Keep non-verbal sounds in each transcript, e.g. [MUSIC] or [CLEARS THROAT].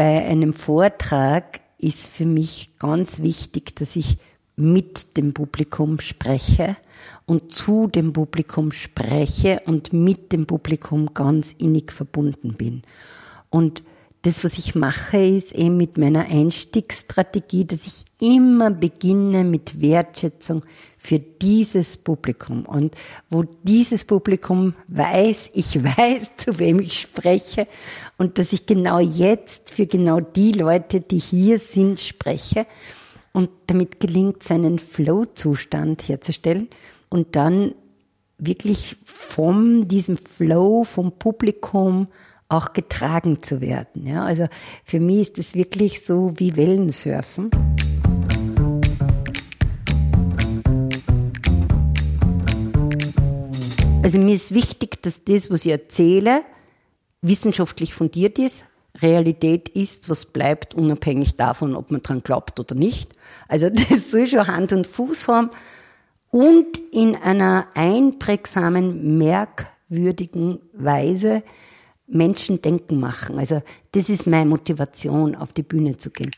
bei einem Vortrag ist für mich ganz wichtig, dass ich mit dem Publikum spreche und zu dem Publikum spreche und mit dem Publikum ganz innig verbunden bin. Und das, was ich mache, ist eben mit meiner Einstiegsstrategie, dass ich immer beginne mit Wertschätzung für dieses Publikum. Und wo dieses Publikum weiß, ich [LAUGHS] weiß, zu wem ich spreche und dass ich genau jetzt für genau die Leute, die hier sind, spreche. Und damit gelingt es, einen Flow-Zustand herzustellen und dann wirklich von diesem Flow, vom Publikum, auch getragen zu werden. Ja, also für mich ist es wirklich so wie Wellensurfen. Also mir ist wichtig, dass das, was ich erzähle, wissenschaftlich fundiert ist, Realität ist, was bleibt, unabhängig davon, ob man dran glaubt oder nicht. Also [LAUGHS] das soll schon Hand und Fuß haben und in einer einprägsamen, merkwürdigen Weise Menschen denken machen. Also das ist meine Motivation, auf die Bühne zu gehen.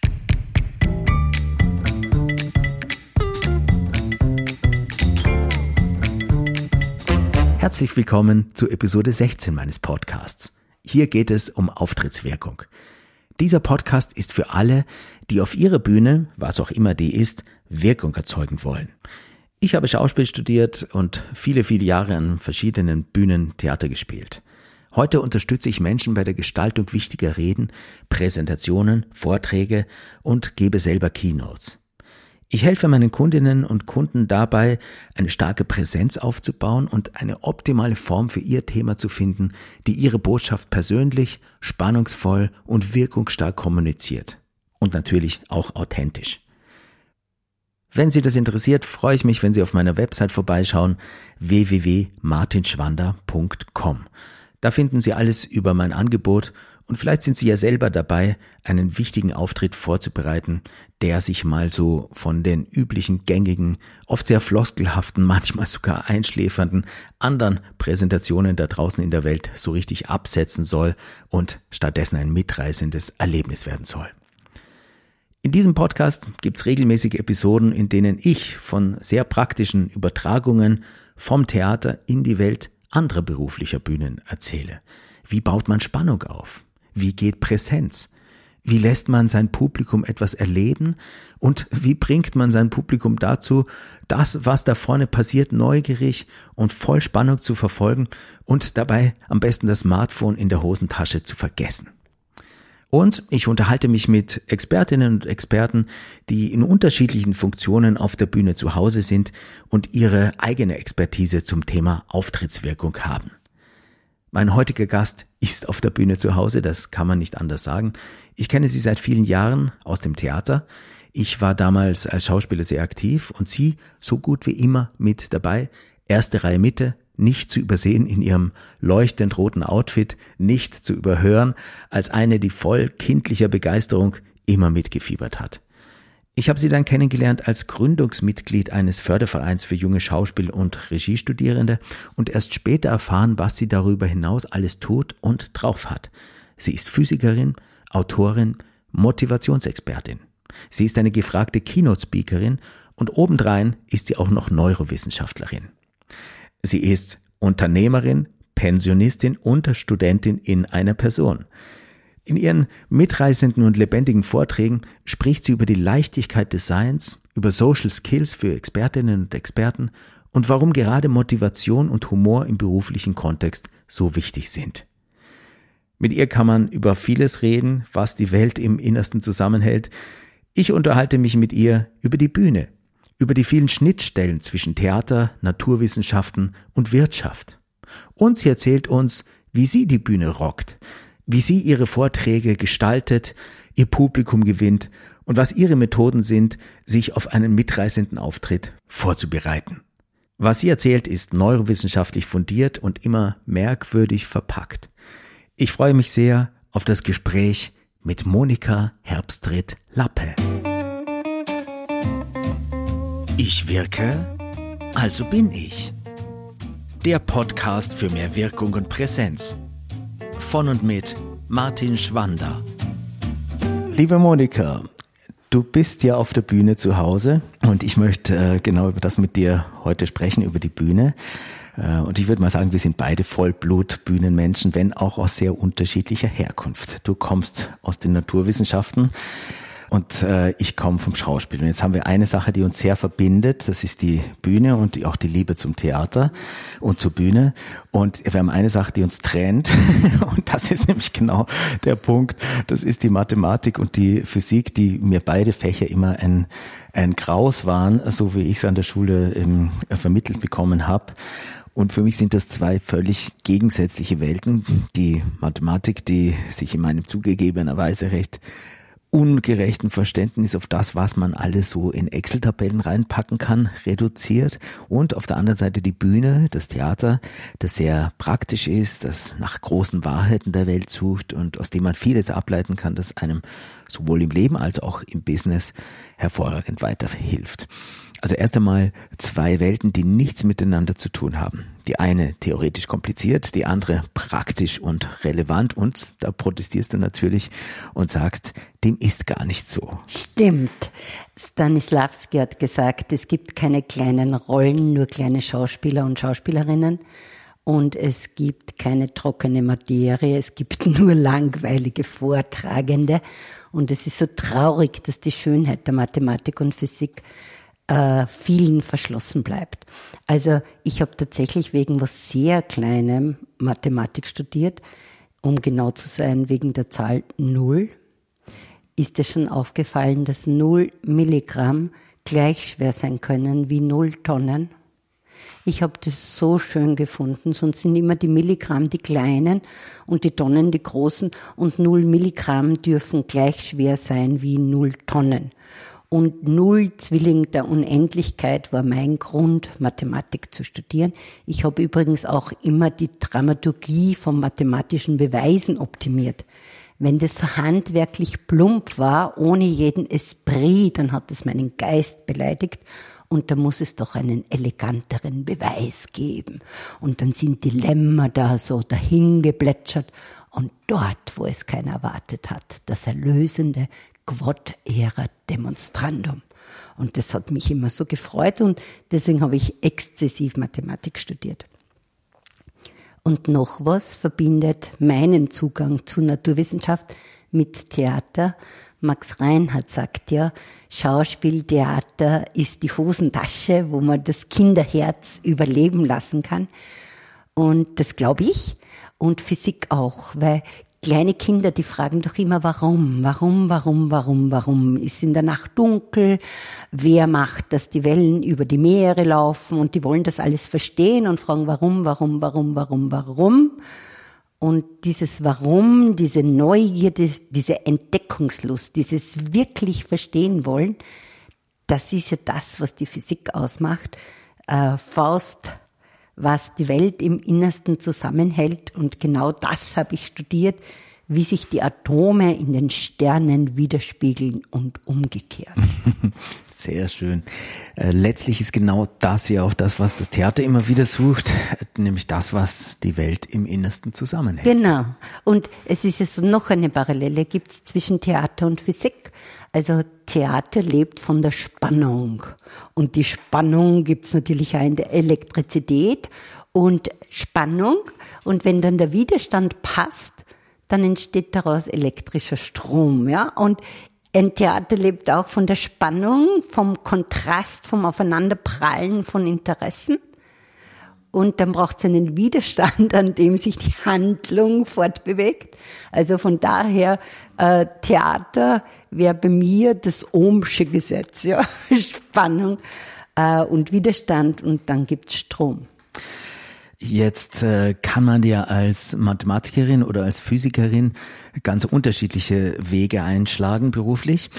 Herzlich willkommen zu Episode 16 meines Podcasts. Hier geht es um Auftrittswirkung. Dieser Podcast ist für alle, die auf ihrer Bühne, was auch immer die ist, Wirkung erzeugen wollen. Ich habe Schauspiel studiert und viele, viele Jahre an verschiedenen Bühnen Theater gespielt. Heute unterstütze ich Menschen bei der Gestaltung wichtiger Reden, Präsentationen, Vorträge und gebe selber Keynotes. Ich helfe meinen Kundinnen und Kunden dabei, eine starke Präsenz aufzubauen und eine optimale Form für ihr Thema zu finden, die ihre Botschaft persönlich, spannungsvoll und wirkungsstark kommuniziert. Und natürlich auch authentisch. Wenn Sie das interessiert, freue ich mich, wenn Sie auf meiner Website vorbeischauen www.martinschwander.com. Da finden Sie alles über mein Angebot und vielleicht sind Sie ja selber dabei, einen wichtigen Auftritt vorzubereiten, der sich mal so von den üblichen gängigen, oft sehr floskelhaften, [LAUGHS] manchmal sogar einschläfernden anderen Präsentationen da draußen in der Welt so richtig absetzen soll und stattdessen ein mitreißendes Erlebnis werden soll. In diesem Podcast gibt's regelmäßige Episoden, in denen ich von sehr praktischen Übertragungen vom Theater in die Welt anderer beruflicher Bühnen erzähle. Wie baut man Spannung auf? Wie geht Präsenz? Wie lässt man sein Publikum etwas erleben? Und wie bringt man sein Publikum dazu, das, was da vorne passiert, neugierig und voll Spannung zu verfolgen und dabei am besten das Smartphone in der Hosentasche zu vergessen? Und ich unterhalte mich mit Expertinnen und Experten, die in unterschiedlichen Funktionen auf der Bühne zu Hause sind und ihre eigene Expertise zum Thema Auftrittswirkung haben. Mein heutiger Gast ist auf der Bühne zu Hause, das kann man nicht anders sagen. Ich kenne sie seit vielen Jahren aus dem Theater. Ich war damals als Schauspieler sehr aktiv und sie so gut wie immer mit dabei. Erste Reihe Mitte, nicht zu übersehen in ihrem leuchtend roten Outfit, nicht zu überhören, als eine, die voll kindlicher Begeisterung immer mitgefiebert hat. Ich habe sie dann kennengelernt als Gründungsmitglied eines Fördervereins für junge Schauspiel- und Regiestudierende und erst später erfahren, was sie darüber hinaus alles tut und drauf hat. Sie ist Physikerin, Autorin, Motivationsexpertin. Sie ist eine gefragte Keynote-Speakerin und obendrein ist sie auch noch Neurowissenschaftlerin. Sie ist Unternehmerin, Pensionistin und Studentin in einer Person. In ihren mitreißenden und lebendigen Vorträgen spricht sie über die Leichtigkeit des Seins, über Social Skills für Expertinnen und Experten und warum gerade Motivation und Humor im beruflichen Kontext so wichtig sind. Mit ihr kann man über vieles reden, was die Welt im Innersten zusammenhält. Ich unterhalte mich mit ihr über die Bühne, über die vielen Schnittstellen zwischen Theater, Naturwissenschaften und Wirtschaft. Und sie erzählt uns, wie sie die Bühne rockt, wie sie ihre Vorträge gestaltet, ihr Publikum gewinnt und was ihre Methoden sind, sich auf einen mitreißenden Auftritt vorzubereiten. Was sie erzählt, ist neurowissenschaftlich fundiert und immer merkwürdig verpackt. Ich freue mich sehr auf das Gespräch mit Monika Herbstritt-Lappe. Ich wirke, also bin ich. Der Podcast für mehr Wirkung und Präsenz. Von und mit Martin Schwander. Liebe Monika, du bist ja auf der Bühne zu Hause und ich möchte äh, genau über das mit dir heute sprechen, über die Bühne. Äh, und ich würde mal sagen, wir sind beide Vollblut-Bühnenmenschen, wenn auch aus sehr unterschiedlicher Herkunft. Du kommst aus den Naturwissenschaften und äh, ich komme vom Schauspiel. Und jetzt haben wir eine Sache, die uns sehr verbindet, das ist die Bühne und die, auch die Liebe zum Theater und zur Bühne. Und wir haben eine Sache, die uns trennt [LAUGHS] und das ist nämlich genau der Punkt. Das ist die Mathematik und die Physik, die mir beide Fächer immer ein, ein Graus waren, so wie ich es an der Schule ähm, vermittelt bekommen habe. Und für mich sind das zwei völlig gegensätzliche Welten. Die Mathematik, die sich in meinem zugegebenerweise recht ungerechten Verständnis auf das, was man alles so in Excel-Tabellen reinpacken kann, reduziert. Und auf der anderen Seite die Bühne, das Theater, das sehr praktisch ist, das nach großen Wahrheiten der Welt sucht und aus dem man vieles ableiten kann, das einem sowohl im Leben als auch im Business hervorragend weiterhilft. Also erst einmal zwei Welten, die nichts miteinander zu tun haben. Die eine theoretisch kompliziert, die andere praktisch und relevant und da protestierst du natürlich und sagst, dem ist gar nicht so. Stimmt. Stanislavski hat gesagt, es gibt keine kleinen Rollen, nur kleine Schauspieler und Schauspielerinnen. Und es gibt keine trockene Materie, es gibt [LAUGHS] nur langweilige Vortragende. Und es ist so traurig, dass die Schönheit der Mathematik und Physik äh, vielen verschlossen bleibt. Also ich habe tatsächlich wegen was sehr Kleinem Mathematik studiert, um genau zu sein, wegen der Zahl Null. Ist dir schon aufgefallen, dass Null Milligramm gleich schwer sein können wie Null Tonnen? Ich habe das so schön gefunden, sonst sind immer die Milligramm die kleinen und die Tonnen die großen und null Milligramm dürfen gleich schwer sein wie null Tonnen und Null Zwilling der Unendlichkeit war mein Grund, Mathematik zu studieren. Ich habe übrigens auch immer die Dramaturgie von mathematischen Beweisen optimiert. Wenn das so handwerklich plump war, ohne jeden Esprit, dann hat es meinen Geist beleidigt. Und da muss es doch einen eleganteren Beweis geben. Und dann sind die Lämmer da so dahingeplätschert. Und dort, wo es keiner erwartet hat, das Erlösende quod erat demonstrandum. Und das hat mich immer so gefreut und deswegen habe ich exzessiv Mathematik studiert. Und noch was verbindet meinen Zugang zu Naturwissenschaft mit Theater. Max Reinhardt sagt ja, Schauspieltheater ist die Hosentasche, wo man das Kinderherz überleben lassen kann. Und das glaube ich. Und Physik auch, weil kleine Kinder, die fragen doch immer, warum, warum, warum, warum, warum ist in der Nacht dunkel, wer macht, dass die Wellen über die Meere laufen und die wollen das alles verstehen und fragen, warum, warum, warum, warum, warum. Und dieses Warum, diese Neugierde, diese Entdeckungslust, dieses wirklich verstehen wollen, das ist ja das, was die Physik ausmacht. Äh, Faust was die Welt im Innersten zusammenhält. Und genau das habe ich studiert, wie sich die Atome in den Sternen widerspiegeln und umgekehrt. [LAUGHS] Sehr schön. Äh, letztlich ist genau das ja auch das, was das Theater immer wieder sucht, [LAUGHS] nämlich das, was die Welt im Innersten zusammenhält. Genau. Und es ist jetzt noch eine Parallele gibt es zwischen Theater und Physik. Also Theater lebt von der Spannung. Und die Spannung gibt's natürlich auch in der Elektrizität und Spannung. Und wenn dann der Widerstand passt, dann entsteht daraus elektrischer Strom, ja. Und ein Theater lebt auch von der Spannung, vom Kontrast, vom Aufeinanderprallen von Interessen. Und dann braucht es einen Widerstand, an dem sich die Handlung fortbewegt. Also von daher, äh, Theater wäre bei mir das Ohmsche Gesetz, ja. [LAUGHS] Spannung äh, und Widerstand und dann gibt's Strom. Jetzt äh, kann man ja als Mathematikerin oder als Physikerin ganz unterschiedliche Wege einschlagen beruflich.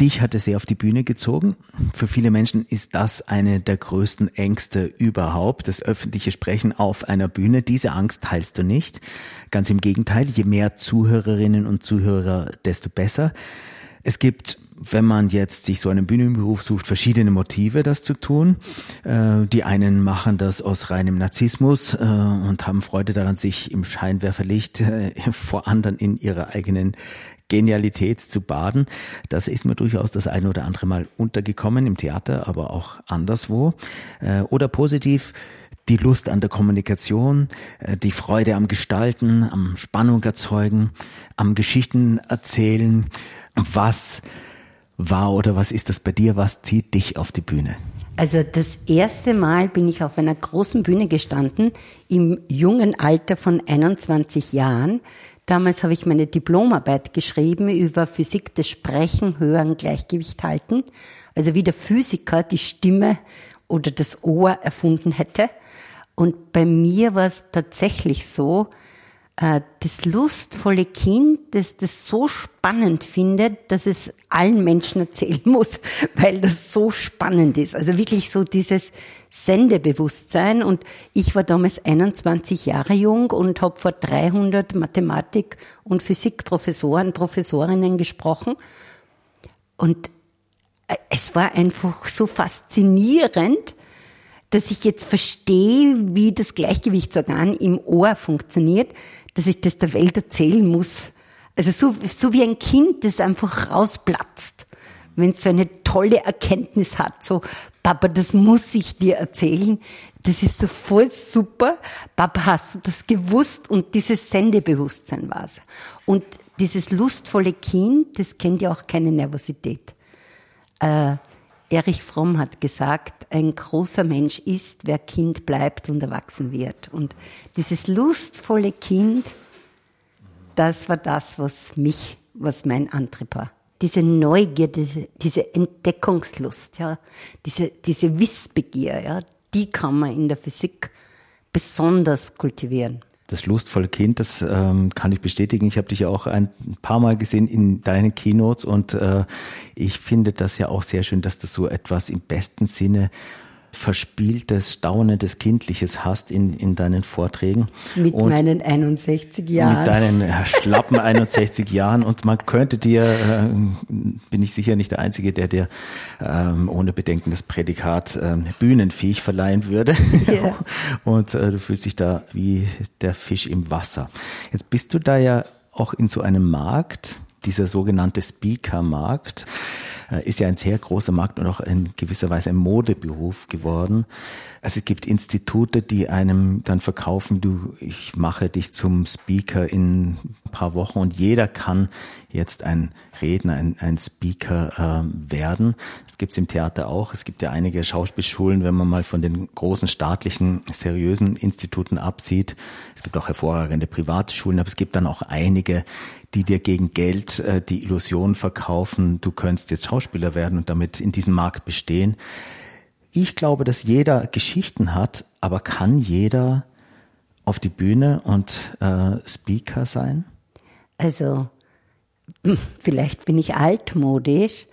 Dich hat es sehr auf die Bühne gezogen. Für viele Menschen ist das eine der größten Ängste überhaupt, das öffentliche Sprechen auf einer Bühne. Diese Angst teilst du nicht. Ganz im Gegenteil, je mehr Zuhörerinnen und Zuhörer, desto besser. Es gibt, wenn man jetzt sich so einen Bühnenberuf sucht, verschiedene Motive, das zu tun. Äh, die einen machen das aus reinem Narzissmus äh, und haben Freude daran, sich im Scheinwerferlicht äh, [LAUGHS] vor anderen in ihrer eigenen Genialität zu baden. Das ist mir durchaus das eine oder andere Mal untergekommen im Theater, aber auch anderswo. Äh, oder positiv die Lust an der Kommunikation, äh, die Freude am Gestalten, am Spannung erzeugen, am Geschichten erzählen. Was war oder was ist das bei dir? Was zieht dich auf die Bühne? Also das erste Mal bin ich auf einer großen Bühne gestanden, im jungen Alter von 21 Jahren. Damals habe ich meine Diplomarbeit geschrieben über Physik des Sprechen, Hören, Gleichgewicht halten. Also wie der Physiker die Stimme oder das Ohr erfunden hätte. Und bei mir war es tatsächlich so, das lustvolle Kind, das das so spannend findet, dass es allen Menschen erzählen [LAUGHS] muss, weil das so spannend ist. Also wirklich so dieses Sendebewusstsein. Und ich war damals 21 Jahre jung und habe vor 300 Mathematik- und Physikprofessoren, Professorinnen gesprochen. Und äh, es war einfach so faszinierend, dass ich jetzt verstehe, wie das Gleichgewichtsorgan im Ohr funktioniert, dass ich das der Welt erzählen muss. Also so, so wie ein Kind, das einfach rausplatzt, wenn es so eine tolle Erkenntnis hat, so, Papa, das muss ich dir erzählen. Das ist so voll super. Papa, hast du das gewusst? Und dieses Sendebewusstsein war's. Und dieses lustvolle Kind, das kennt ja auch keine Nervosität. Äh, Erich Fromm hat gesagt, ein großer Mensch ist, wer Kind bleibt und erwachsen wird. Und dieses lustvolle Kind, das war das, was mich, was mein Antrieb war. Diese Neugier, diese, diese Entdeckungslust, ja, diese, diese Wissbegier, ja, die kann man in der Physik besonders kultivieren das lustvolle Kind, das ähm, kann ich bestätigen. Ich habe dich ja auch ein paar Mal gesehen in deinen Keynotes und äh, ich finde das ja auch sehr schön, dass du so etwas im besten Sinne verspieltes, staunendes, kindliches hast in, in deinen Vorträgen. Mit und meinen 61 Jahren. Mit deinen äh, schlappen 61 [LAUGHS] Jahren. Und man könnte dir, äh, bin ich sicher nicht der Einzige, der dir ähm, ohne Bedenken das Prädikat äh, Bühnenviech verleihen würde. Yeah. [LAUGHS] und äh, du fühlst dich da wie der Fisch im Wasser. Jetzt bist du da ja auch in so einem Markt, dieser sogenannte Speaker-Markt. Äh, ist ja ein sehr großer Markt und auch in gewisser Weise ein Modeberuf geworden. Also es gibt Institute, die einem dann verkaufen, du, ich mache dich zum Speaker in ein paar Wochen und jeder kann jetzt ein Redner, ein, ein Speaker äh, werden. Das gibt's im Theater auch. Es gibt ja einige Schauspielschulen, wenn man mal von den großen staatlichen, seriösen Instituten absieht. Es gibt auch hervorragende Privatschulen, aber es gibt dann auch einige, die dir gegen Geld äh, die Illusion verkaufen, du könntest jetzt Schauspieler werden und damit in diesem Markt bestehen. Ich glaube, dass jeder Geschichten hat, aber kann jeder auf die Bühne und äh, Speaker sein? Also, [CLEARS THROAT] vielleicht bin ich altmodisch,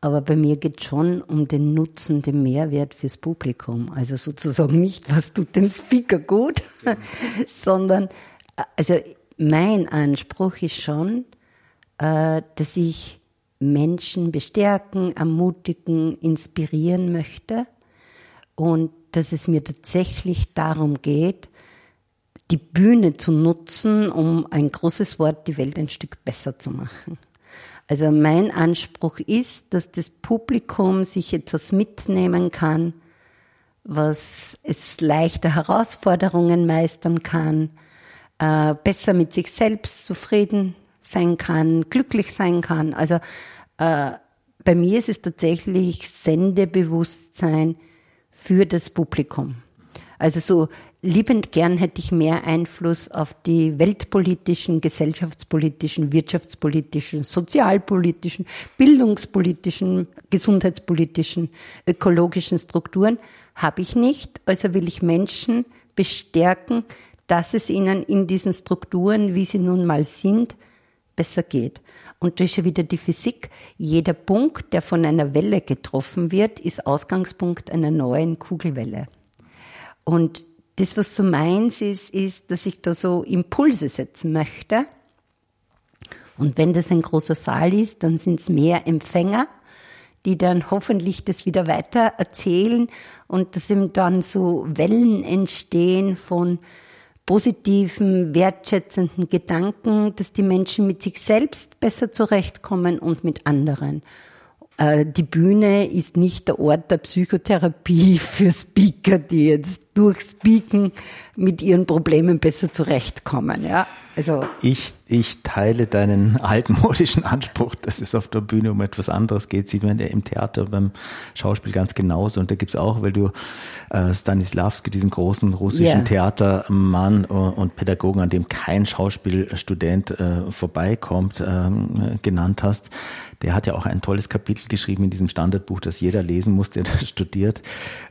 aber bei mir geht schon um den Nutzen, den Mehrwert fürs Publikum. Also sozusagen nicht, was tut dem Speaker gut, [LAUGHS] sondern also mein Anspruch ist schon, äh, dass ich Menschen bestärken, ermutigen, inspirieren möchte und dass es mir tatsächlich darum geht, die Bühne zu nutzen, um ein großes Wort, die Welt ein Stück besser zu machen. Also mein Anspruch ist, dass das Publikum sich etwas mitnehmen kann, was es leichter Herausforderungen meistern kann, äh, besser mit sich selbst zufrieden sein kann, glücklich sein kann. Also äh, bei mir ist es tatsächlich Sendebewusstsein für das Publikum. Also so liebend gern hätte ich mehr Einfluss auf die weltpolitischen, gesellschaftspolitischen, wirtschaftspolitischen, sozialpolitischen, bildungspolitischen, gesundheitspolitischen, ökologischen Strukturen. Habe ich nicht. Also will ich Menschen bestärken, dass es ihnen in diesen Strukturen, wie sie nun mal sind, besser geht. Und das ist ja wieder die Physik. Jeder Punkt, der von einer Welle getroffen wird, ist Ausgangspunkt einer neuen Kugelwelle. Und das, was so meins ist, ist, dass ich da so Impulse setzen möchte. Und wenn das ein großer Saal ist, dann sind es mehr Empfänger, die dann hoffentlich das wieder weiter erzählen und dass eben dann so Wellen entstehen von positiven, wertschätzenden Gedanken, dass die Menschen mit sich selbst besser zurechtkommen und mit anderen. Äh, die Bühne ist nicht der Ort der Psychotherapie [LAUGHS] für Speaker, die jetzt durch Speaken mit ihren Problemen besser zurechtkommen. Ja, also ich, ich teile deinen altmodischen Anspruch, dass es auf der Bühne um etwas anderes geht. Sieht man ja im Theater, beim Schauspiel ganz genauso. Und da gibt's auch, weil du äh, Stanislavski, diesen großen russischen yeah. Theatermann und Pädagogen, an dem kein Schauspielstudent äh, vorbeikommt, äh, genannt hast, der hat ja auch ein tolles Kapitel geschrieben in diesem Standardbuch, das jeder lesen muss, der studiert.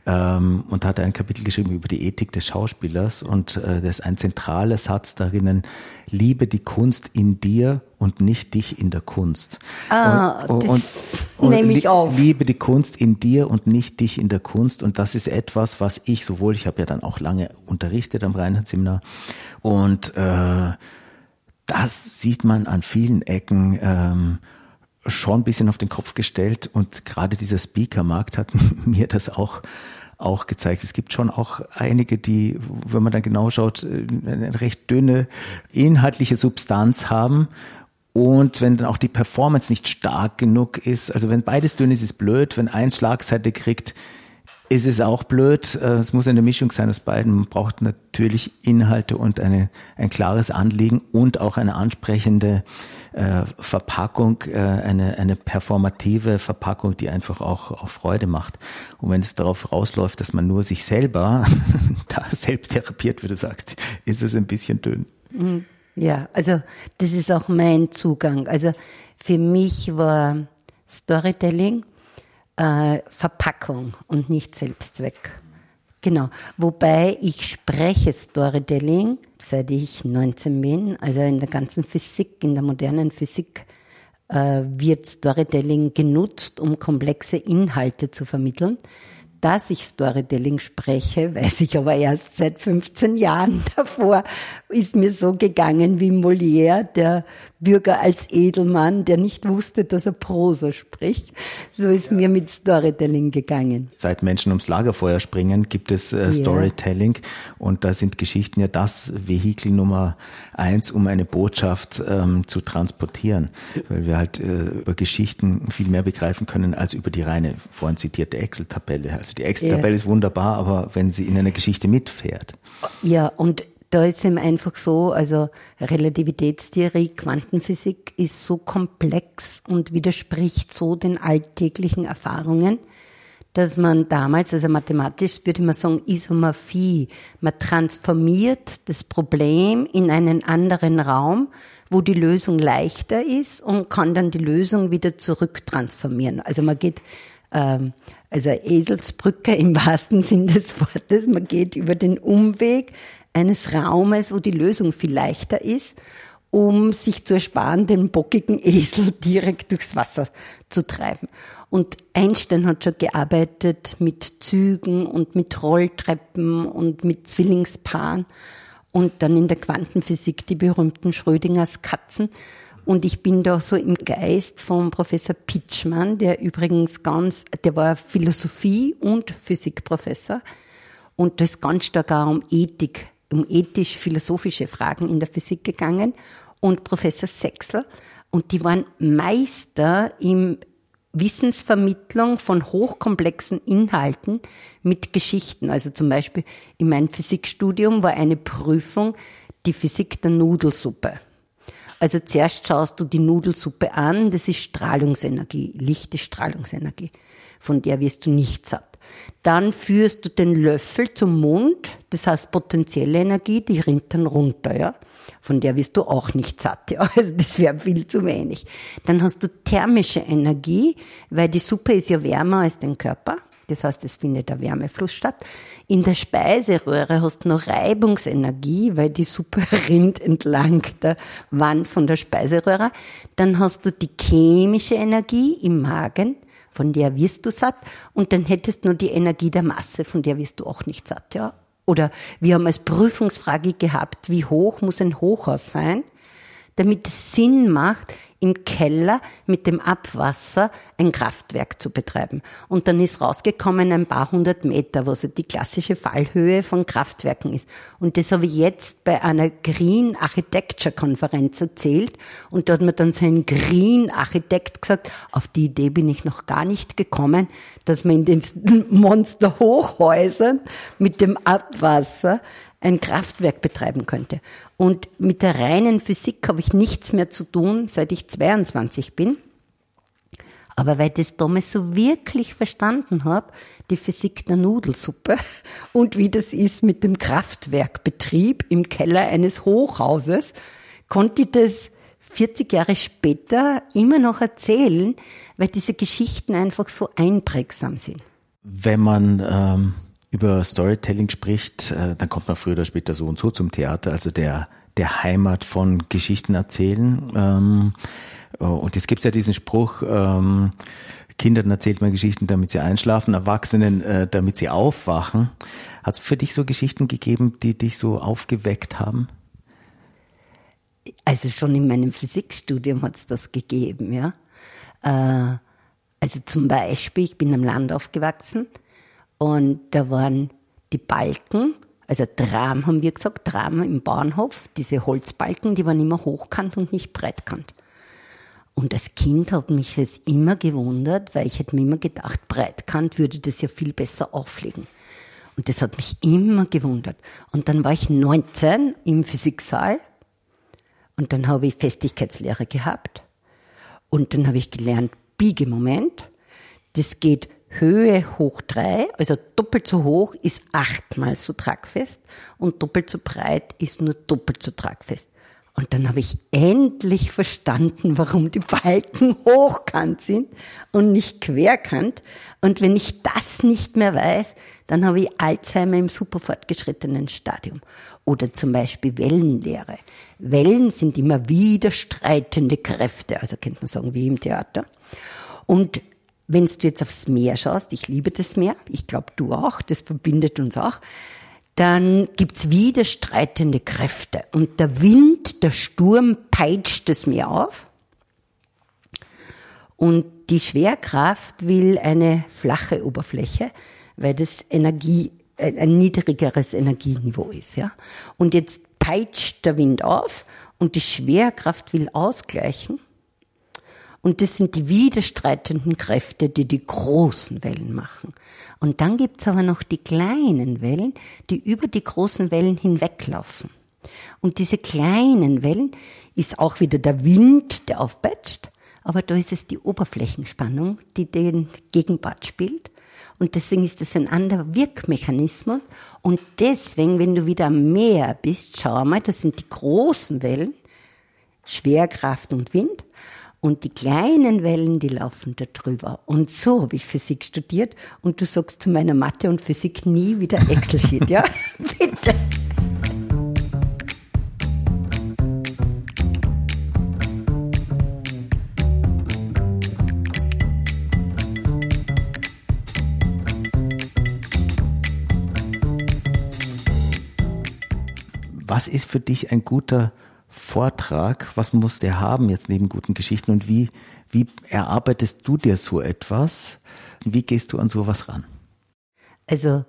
Ähm, und hat ein Kapitel geschrieben über die Ethik des Schauspielers. Und äh, das ist ein zentraler Satz darin, liebe die Kunst in dir und nicht dich in der Kunst. Ah, und, das und, nehme ich auf. Liebe die Kunst in dir und nicht dich in der Kunst. Und das ist etwas, was ich sowohl, ich habe ja dann auch lange unterrichtet am Reinhardt-Seminar und äh, das sieht man an vielen Ecken ähm, schon ein bisschen auf den Kopf gestellt und gerade dieser Speaker-Markt hat [LAUGHS] mir das auch auch gezeigt. Es gibt schon auch einige, die, wenn man dann genau schaut, äh, eine recht dünne inhaltliche Substanz haben. Und wenn dann auch die Performance nicht stark genug ist, also wenn beides dünn ist, ist blöd. Wenn eins Schlagseite kriegt, ist es auch blöd. Äh, es muss eine Mischung sein aus beiden. Man braucht natürlich Inhalte und eine, ein klares Anliegen und auch eine ansprechende äh, Verpackung, äh, eine, eine performative Verpackung, die einfach auch, auch Freude macht. Und wenn es darauf rausläuft, dass man nur sich selber [LAUGHS] da selbst therapiert, wie du sagst, ist es ein bisschen dünn. Mhm. Ja, also das ist auch mein Zugang. Also für mich war Storytelling äh, Verpackung und nicht Selbstzweck. Genau. Wobei ich spreche Storytelling, seit ich 19 bin, also in der ganzen Physik, in der modernen Physik, äh, wird Storytelling genutzt, um komplexe Inhalte zu vermitteln dass ich Storytelling spreche, [LAUGHS] weiß ich aber erst seit 15 Jahren. [LAUGHS] Davor ist mir so gegangen wie Molière, der Bürger als Edelmann, der nicht wusste, dass er Prosa spricht. So ist ja. mir mit Storytelling gegangen. Seit Menschen ums Lagerfeuer springen, gibt es äh, Storytelling. Ja. Und da sind Geschichten ja das Vehikel Nummer eins, um eine Botschaft ähm, zu transportieren. Weil wir halt äh, über Geschichten viel mehr begreifen können als über die reine vorhin zitierte Excel-Tabelle. Also die Excel-Tabelle ja. ist wunderbar, aber wenn sie in einer Geschichte mitfährt. Ja, und da ist eben einfach so, also Relativitätstheorie, Quantenphysik ist so komplex und widerspricht so den alltäglichen Erfahrungen, dass man damals, also mathematisch würde man sagen Isomorphie, man transformiert das Problem in einen anderen Raum, wo die Lösung leichter ist und kann dann die Lösung wieder zurücktransformieren. Also man geht ähm, also Eselsbrücke im wahrsten Sinn des Wortes. Man geht über den Umweg eines Raumes, wo die Lösung viel leichter ist, um sich zu ersparen, den bockigen Esel [LAUGHS] direkt durchs Wasser zu treiben. Und Einstein hat schon gearbeitet mit Zügen und mit Rolltreppen und mit Zwillingspaaren und dann in der Quantenphysik die berühmten Schrödingers Katzen. Und ich bin da so im Geist von Professor Pitschmann, der übrigens ganz, der war Philosophie- und Physikprofessor. Und da ist ganz stark auch um Ethik, um ethisch-philosophische Fragen in der Physik gegangen. Und Professor Sechsel. Und die waren Meister im Wissensvermittlung von hochkomplexen Inhalten mit Geschichten. Also zum Beispiel in meinem Physikstudium war eine Prüfung die Physik der Nudelsuppe. Also zuerst schaust du die Nudelsuppe an, das ist Strahlungsenergie, Licht ist Strahlungsenergie, von der wirst du nicht satt. Dann führst du den Löffel zum Mund, das heißt potenzielle Energie, die rinnt dann runter, ja. Von der wirst du auch nicht satt, ja. [LAUGHS] Also das wäre viel zu wenig. Dann hast du thermische Energie, weil die Suppe ist ja wärmer als dein Körper. Das heißt, es findet der Wärmefluss statt. In der Speiseröhre hast du noch Reibungsenergie, weil die Suppe [LAUGHS] rinnt entlang der Wand von der Speiseröhre. Dann hast du die chemische Energie im Magen, von der wirst du satt. Und dann hättest du nur die Energie der Masse, von der wirst du auch nicht satt, ja. Oder wir haben als Prüfungsfrage gehabt, wie hoch muss ein Hochhaus sein, damit es Sinn macht, im Keller mit dem Abwasser ein Kraftwerk zu betreiben. Und dann ist rausgekommen ein paar hundert Meter, wo so die klassische Fallhöhe von Kraftwerken ist. Und das habe ich jetzt bei einer Green Architecture Konferenz erzählt. Und da hat mir dann so ein Green Architekt gesagt, auf die Idee bin ich noch gar nicht gekommen, dass man in den [LAUGHS] Monster-Hochhäusern mit dem Abwasser ein Kraftwerk betreiben könnte. Und mit der reinen Physik habe ich nichts mehr zu tun, seit ich 22 bin. Aber weil ich das damals so wirklich verstanden habe, die Physik der Nudelsuppe [LAUGHS] und wie das ist mit dem Kraftwerkbetrieb im Keller eines Hochhauses, konnte ich das 40 Jahre später immer noch erzählen, weil diese Geschichten einfach so einprägsam sind. Wenn man ähm, über Storytelling spricht, äh, dann kommt man früher oder später so und so zum Theater, also der, der Heimat von Geschichten erzählen. Ähm, äh, und jetzt gibt's ja diesen Spruch, ähm, Kindern erzählt man Geschichten, damit sie einschlafen, Erwachsenen, äh, damit sie aufwachen. Hat es für dich so Geschichten gegeben, die dich so aufgeweckt haben? Also schon in meinem Physikstudium hat es das gegeben, ja. Also zum Beispiel, ich bin am Land aufgewachsen und da waren die Balken, also Tram haben wir gesagt, Tram im Bahnhof, diese Holzbalken, die waren immer hochkant und nicht breitkant. Und als Kind hat mich das immer gewundert, weil ich hätte mir immer gedacht, breitkant würde das ja viel besser auflegen. Und das hat mich immer gewundert. Und dann war ich 19 im Physiksaal und dann habe ich Festigkeitslehre gehabt. Und dann habe ich gelernt, Biegemoment. Das geht Höhe hoch drei, also doppelt so hoch ist achtmal so tragfest und doppelt so breit ist nur doppelt so tragfest. Und dann habe ich endlich verstanden, warum die Balken [LAUGHS] hochkant sind und nicht querkant. Und wenn ich das nicht mehr weiß, dann habe ich Alzheimer im super fortgeschrittenen Stadium. Oder zum Beispiel Wellenlehre. Wellen sind immer widerstreitende Kräfte, also könnte man sagen, wie im Theater. Und wenn du jetzt aufs Meer schaust, ich liebe das Meer, ich glaube du auch, das verbindet uns auch, dann gibt's widerstreitende Kräfte. Und der Wind, der Sturm peitscht das Meer auf. Und die Schwerkraft will eine flache Oberfläche, weil das Energie, äh, ein niedrigeres Energieniveau ist, ja. Und jetzt peitscht der Wind auf und die Schwerkraft will ausgleichen. Und das sind die widerstreitenden Kräfte, die die großen Wellen machen. Und dann gibt's aber noch die kleinen Wellen, die über die großen Wellen hinweglaufen. Und diese kleinen Wellen ist auch wieder der Wind, der aufpeitscht, aber da ist es die Oberflächenspannung, die den Gegenpart spielt. Und deswegen ist das ein anderer Wirkmechanismus. Und deswegen, wenn du wieder am Meer bist, schau mal, das sind die großen Wellen, Schwerkraft und Wind. Und die kleinen Wellen, die laufen da drüber. Und so habe ich Physik studiert. Und du sagst zu meiner Mathe und Physik nie wieder Excel-Sheet, ja? [LAUGHS] Bitte. Was ist für dich ein guter Vortrag, was muss der haben jetzt neben guten Geschichten und wie, wie erarbeitest du dir so etwas? Wie gehst du an sowas ran? Also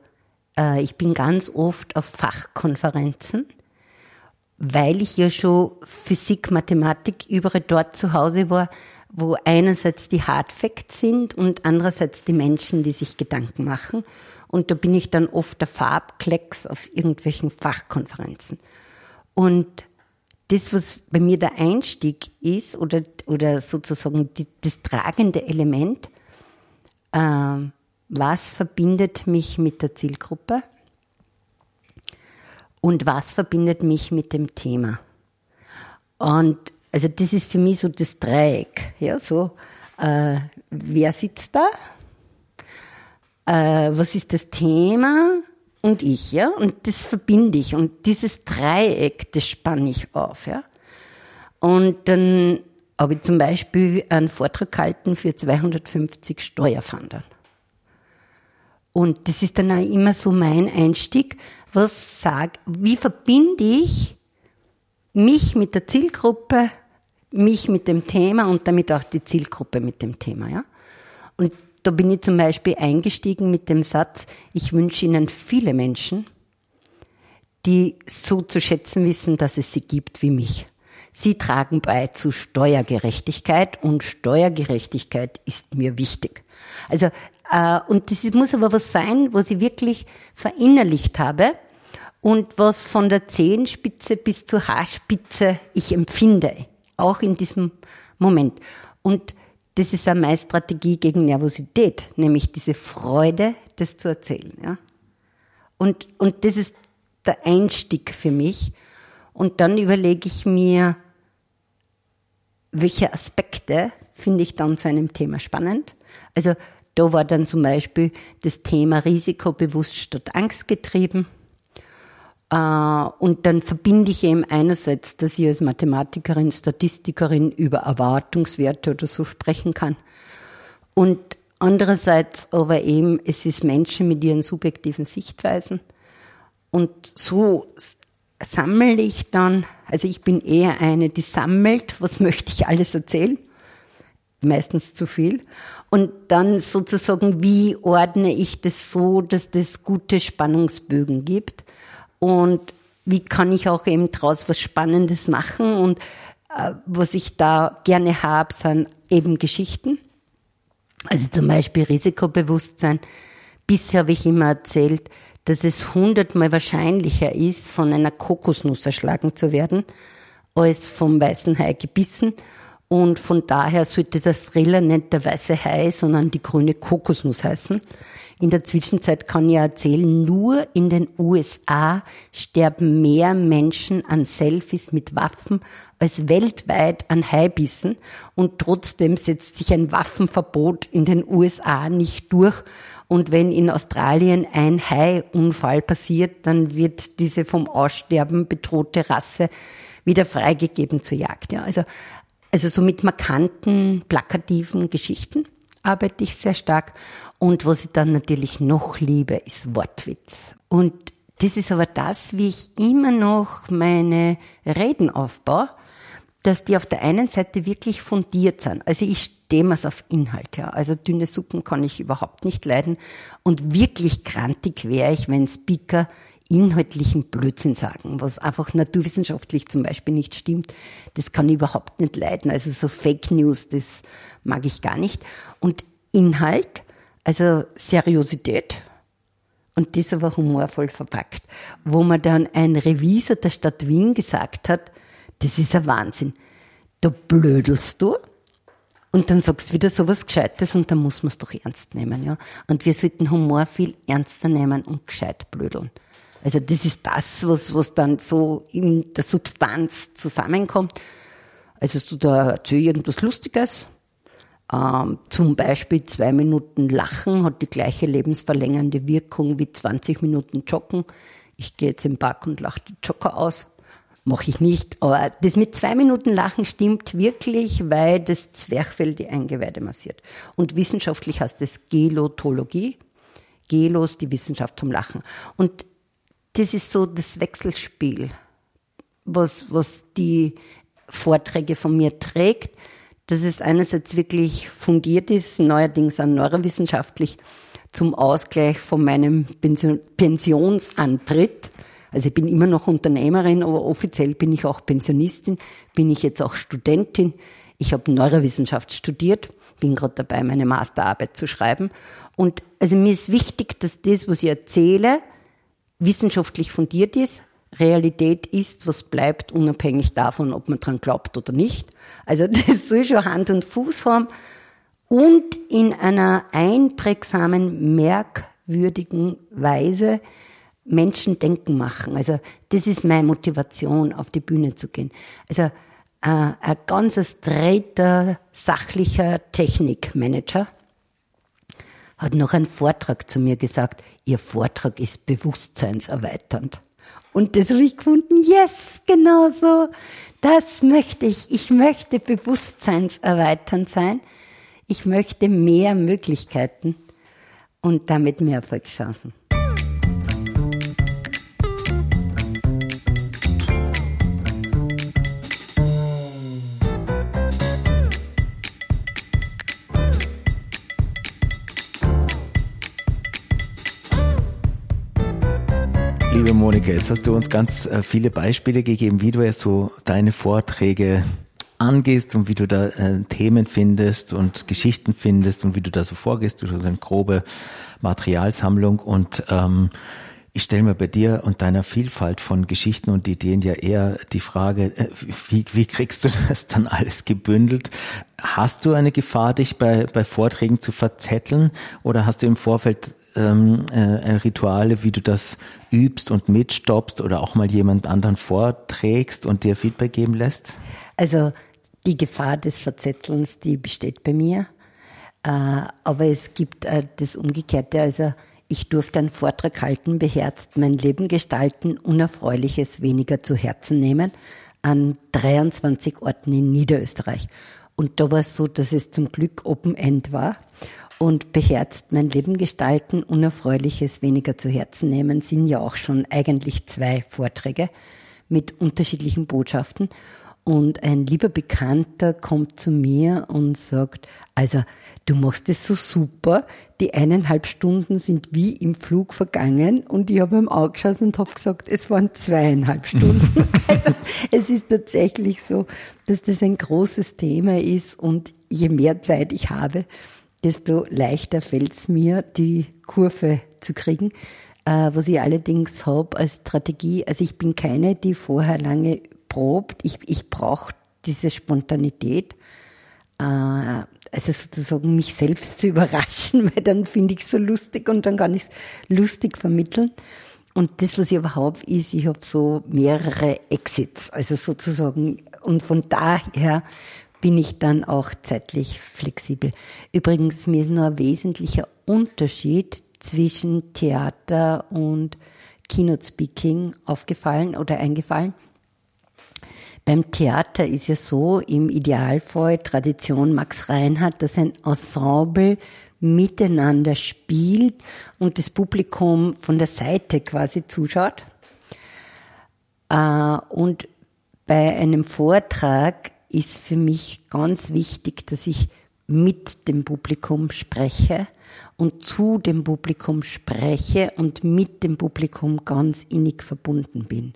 äh, ich bin ganz oft auf Fachkonferenzen, weil ich ja schon Physik, Mathematik überall dort zu Hause war, wo einerseits die Hardfacts sind und andererseits die Menschen, die sich Gedanken machen. Und da bin ich dann oft der Farbklecks auf irgendwelchen Fachkonferenzen. Und das, was bei mir der Einstieg ist oder, oder sozusagen die, das tragende Element, äh, was verbindet mich mit der Zielgruppe und was verbindet mich mit dem Thema. Und also das ist für mich so das Dreieck, ja, so, äh, wer sitzt da? Äh, was ist das Thema? Und ich, ja, und das verbinde ich und dieses Dreieck, das spanne ich auf, ja. Und dann habe ich zum Beispiel einen Vortrag gehalten für 250 Steuerfahnder. Und das ist dann auch immer so mein Einstieg, was sag, wie verbinde ich mich mit der Zielgruppe, mich mit dem Thema und damit auch die Zielgruppe mit dem Thema, ja. Und da bin ich zum Beispiel eingestiegen mit dem Satz, ich wünsche Ihnen viele Menschen, die so zu schätzen wissen, dass es sie gibt wie mich. Sie tragen bei zu Steuergerechtigkeit und Steuergerechtigkeit ist mir wichtig. Also, äh, und das muss aber was sein, was ich wirklich verinnerlicht habe und was von der Zehenspitze bis zur Haarspitze ich empfinde, auch in diesem Moment. Und das ist auch meine Strategie gegen Nervosität, nämlich diese Freude, das zu erzählen. Ja? Und, und das ist der Einstieg für mich. Und dann überlege ich mir, welche Aspekte finde ich dann zu einem Thema spannend. Also da war dann zum Beispiel das Thema Risikobewusst statt angstgetrieben. Äh, und dann verbinde ich eben einerseits, dass ich als Mathematikerin, Statistikerin über Erwartungswerte oder so sprechen kann. Und andererseits aber eben, es ist Menschen mit ihren subjektiven Sichtweisen. Und so sammle ich dann, also ich bin eher eine, die sammelt, was [LAUGHS] möchte ich alles erzählen? Meistens zu viel. Und dann sozusagen, wie ordne ich das so, dass das gute Spannungsbögen gibt? Und wie kann ich auch eben daraus was Spannendes machen? Und äh, was ich da gerne habe, sind eben Geschichten. Also zum Beispiel Risikobewusstsein. Bisher habe ich immer erzählt, dass es hundertmal wahrscheinlicher ist, von einer Kokosnuss erschlagen zu werden, als vom weißen Hai gebissen. Und von daher sollte das Thriller nicht der weiße Hai, sondern die grüne Kokosnuss heißen. In der Zwischenzeit kann ich erzählen, nur in den USA sterben mehr Menschen an Selfies mit Waffen als weltweit an Haibissen. Und trotzdem setzt sich ein Waffenverbot in den USA nicht durch. Und wenn in Australien ein Haiunfall passiert, dann wird diese vom Aussterben bedrohte Rasse wieder freigegeben zur Jagd. Ja, also, also so mit markanten, plakativen Geschichten arbeite ich sehr stark. Und was ich dann natürlich noch liebe, ist Wortwitz. Und das ist aber das, wie ich immer noch meine Reden aufbaue dass die auf der einen Seite wirklich fundiert sind. Also ich stehe mir auf Inhalt, ja. Also dünne Suppen kann ich überhaupt nicht leiden. Und wirklich krantig wäre ich, wenn Speaker inhaltlichen Blödsinn sagen, was einfach naturwissenschaftlich zum Beispiel nicht stimmt. Das kann ich überhaupt nicht leiden. Also so Fake News, das mag ich gar nicht. Und Inhalt, also Seriosität, und das aber humorvoll verpackt, wo man dann ein Revisor der Stadt Wien gesagt hat, das ist ein Wahnsinn. Da blödelst du und dann sagst du wieder so was Gescheites und dann muss man es doch ernst nehmen, ja. Und wir sollten Humor viel ernster nehmen und gescheit blödeln. Also das ist das, was, was dann so in der Substanz zusammenkommt. Also du da erzähl irgendwas Lustiges, ähm, zum Beispiel zwei Minuten Lachen hat die gleiche lebensverlängernde Wirkung wie 20 Minuten Joggen. Ich gehe jetzt im Park und lache die Jogger aus mache ich nicht. Aber das mit zwei Minuten Lachen stimmt wirklich, weil das Zwerchfell die Eingeweide massiert. Und wissenschaftlich heißt das Gelotologie. Gelos, die Wissenschaft zum Lachen. Und das ist so das Wechselspiel, was, was die Vorträge von mir trägt, dass es einerseits wirklich fundiert ist, neuerdings auch neurowissenschaftlich zum Ausgleich von meinem Pensionsantritt also ich bin immer noch Unternehmerin, aber offiziell bin ich auch Pensionistin, bin ich jetzt auch Studentin. Ich habe Neurowissenschaft studiert, bin gerade dabei, meine Masterarbeit zu schreiben. Und also mir ist wichtig, dass das, was ich erzähle, wissenschaftlich fundiert ist, Realität ist, was bleibt, unabhängig davon, ob man dran glaubt oder nicht. Also [LAUGHS] das soll schon Hand und Fuß haben und in einer einprägsamen, merkwürdigen Weise Menschen denken machen. Also das ist meine Motivation, auf die Bühne zu gehen. Also äh, ein ganz straighter, sachlicher Technikmanager hat noch einen Vortrag zu mir gesagt, Ihr Vortrag ist bewusstseinserweiternd. Und das habe ich gefunden, yes, genau so. Das möchte ich. Ich möchte bewusstseinserweiternd sein. Ich möchte mehr Möglichkeiten und damit mehr Erfolgschancen. Monika, jetzt hast du uns ganz äh, viele Beispiele gegeben, wie du jetzt so deine Vorträge angehst und wie du da äh, Themen findest und Geschichten findest und wie du da so vorgehst. Du hast eine grobe Materialsammlung und ähm, ich stelle mir bei dir und deiner Vielfalt von Geschichten und Ideen ja eher die Frage, äh, wie, wie kriegst du das dann alles gebündelt? Hast du eine Gefahr, dich bei, bei Vorträgen zu verzetteln oder hast du im Vorfeld ähm, äh, Rituale, wie du das übst und mitstoppst oder auch mal jemand anderen vorträgst und dir Feedback geben lässt? Also die Gefahr des Verzettelns, die besteht bei mir. Äh, aber es gibt äh, das Umgekehrte. Also ich durfte einen Vortrag halten, beherzt mein Leben gestalten, Unerfreuliches weniger zu Herzen nehmen, an 23 Orten in Niederösterreich. Und da war es so, dass es zum Glück Open End war. Und beherzt mein Leben gestalten, Unerfreuliches weniger zu Herzen nehmen, sind ja auch schon eigentlich zwei Vorträge mit unterschiedlichen Botschaften. Und ein lieber Bekannter kommt zu mir und sagt, also du machst es so super, die eineinhalb Stunden sind wie im Flug vergangen und ich habe ihm angeschaut und habe gesagt, es waren zweieinhalb [LAUGHS] Stunden. also es ist tatsächlich so, dass das ein großes Thema ist und je mehr Zeit ich habe, desto leichter fällt es mir, die Kurve zu kriegen. Äh, was ich allerdings habe als Strategie, also ich bin keine, die vorher lange probt. Ich, ich brauche diese Spontanität. Äh, also sozusagen mich selbst zu [LAUGHS] überraschen, weil dann finde ich es so lustig und dann kann ich es lustig vermitteln. Und das, was ich aber habe, ist, ich habe so mehrere Exits, also sozusagen, und von daher bin ich dann auch zeitlich flexibel. Übrigens, mir ist noch ein wesentlicher Unterschied zwischen Theater und Keynote Speaking aufgefallen oder eingefallen. Beim Theater ist ja so, im Idealfall Tradition Max Reinhardt, dass ein Ensemble miteinander spielt und das Publikum von der Seite quasi zuschaut. Äh, und bei einem Vortrag ist für mich ganz wichtig, dass ich mit dem Publikum spreche und zu dem Publikum spreche und mit dem Publikum ganz innig verbunden bin.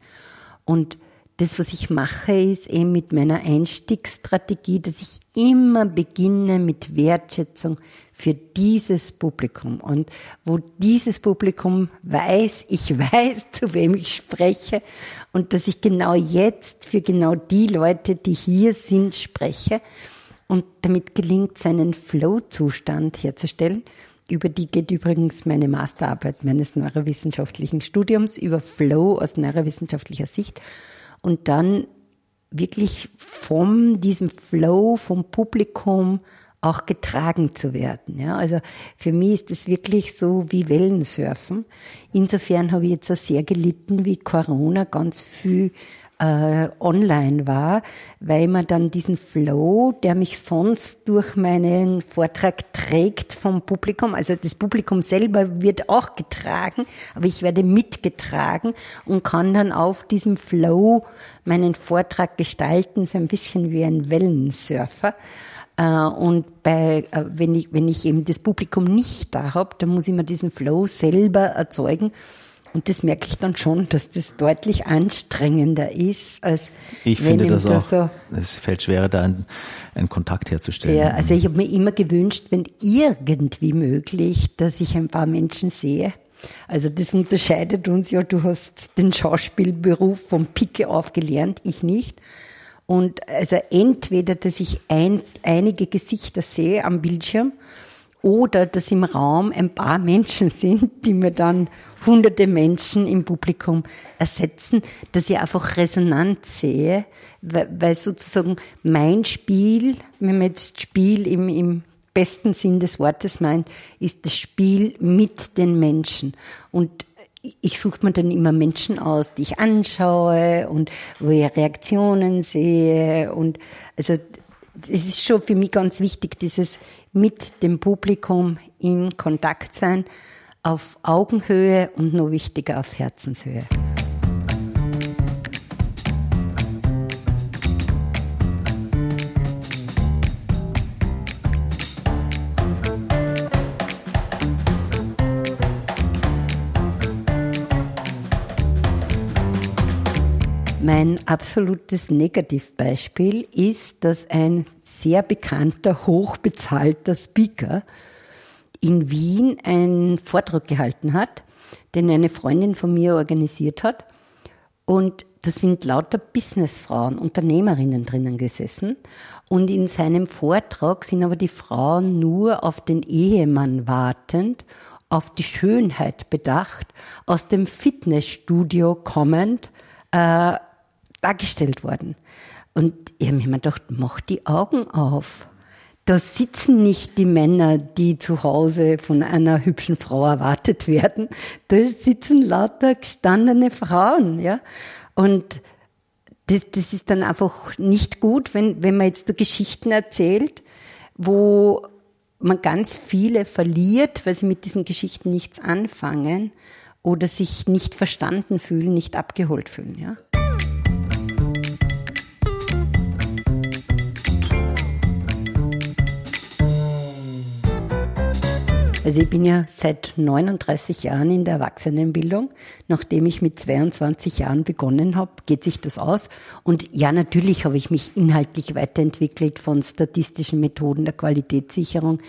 Und das, was ich mache, ist eben mit meiner Einstiegsstrategie, dass ich immer beginne mit Wertschätzung für dieses Publikum. Und wo dieses Publikum weiß, ich [LAUGHS] weiß, zu wem ich spreche und dass ich genau jetzt für genau die Leute, die hier sind, spreche. Und damit gelingt es, einen Flow-Zustand herzustellen. Über die geht übrigens meine Masterarbeit meines neurowissenschaftlichen Studiums über Flow aus neurowissenschaftlicher Sicht und dann wirklich von diesem Flow, vom Publikum auch getragen zu werden. Ja, also für mich ist es wirklich so wie Wellensurfen. Insofern habe ich jetzt auch sehr gelitten, wie Corona ganz viel äh, online war, weil man dann diesen Flow, der mich sonst durch meinen Vortrag trägt vom Publikum, also das Publikum selber wird auch getragen, aber ich werde mitgetragen und kann dann auf diesem Flow meinen Vortrag gestalten, so ein bisschen wie ein Wellensurfer. Äh, und bei, äh, wenn ich, wenn ich eben das Publikum nicht da habe, dann muss ich mir diesen Flow selber erzeugen. Und das merke ich dann schon, dass das deutlich anstrengender ist, als ich wenn finde das da auch. So es fällt schwerer, da einen, einen Kontakt herzustellen. ja, also ich habe mir immer gewünscht, wenn irgendwie möglich, dass ich ein paar Menschen sehe. Also das unterscheidet uns ja. Du hast den Schauspielberuf vom Picke auf gelernt, ich nicht. Und also entweder, dass ich ein, einige Gesichter sehe am Bildschirm oder dass im Raum ein paar Menschen sind, die mir dann hunderte Menschen im Publikum ersetzen, dass ich einfach Resonanz sehe, weil, sozusagen mein Spiel, wenn man jetzt Spiel im, im besten Sinn des Wortes meint, ist das Spiel mit den Menschen. Und ich suche mir dann immer Menschen aus, die ich anschaue und wo ich Reaktionen sehe. Und also es ist schon für mich ganz wichtig, dieses mit dem Publikum in Kontakt sein auf Augenhöhe und noch wichtiger auf Herzenshöhe. Mein absolutes Negativbeispiel ist, dass ein sehr bekannter, hochbezahlter Speaker in Wien einen Vortrag gehalten hat, den eine Freundin von mir organisiert hat. Und da sind lauter Businessfrauen, Unternehmerinnen drinnen gesessen. Und in seinem Vortrag sind aber die Frauen nur auf den Ehemann wartend, auf die Schönheit bedacht, aus dem Fitnessstudio kommend, äh, dargestellt worden. Und ich habe mir immer gedacht, mach die Augen auf. Da sitzen nicht die Männer, die zu Hause von einer hübschen Frau erwartet werden. Da sitzen lauter gestandene Frauen, ja. Und das, das ist dann einfach nicht gut, wenn, wenn man jetzt da Geschichten erzählt, wo man ganz viele verliert, weil sie mit diesen Geschichten nichts anfangen oder sich nicht verstanden fühlen, nicht abgeholt fühlen, ja. Also ich bin ja seit 39 Jahren in der Erwachsenenbildung. Nachdem ich mit 22 Jahren begonnen habe, geht sich das aus. Und ja, natürlich habe ich mich inhaltlich weiterentwickelt von statistischen Methoden der Qualitätssicherung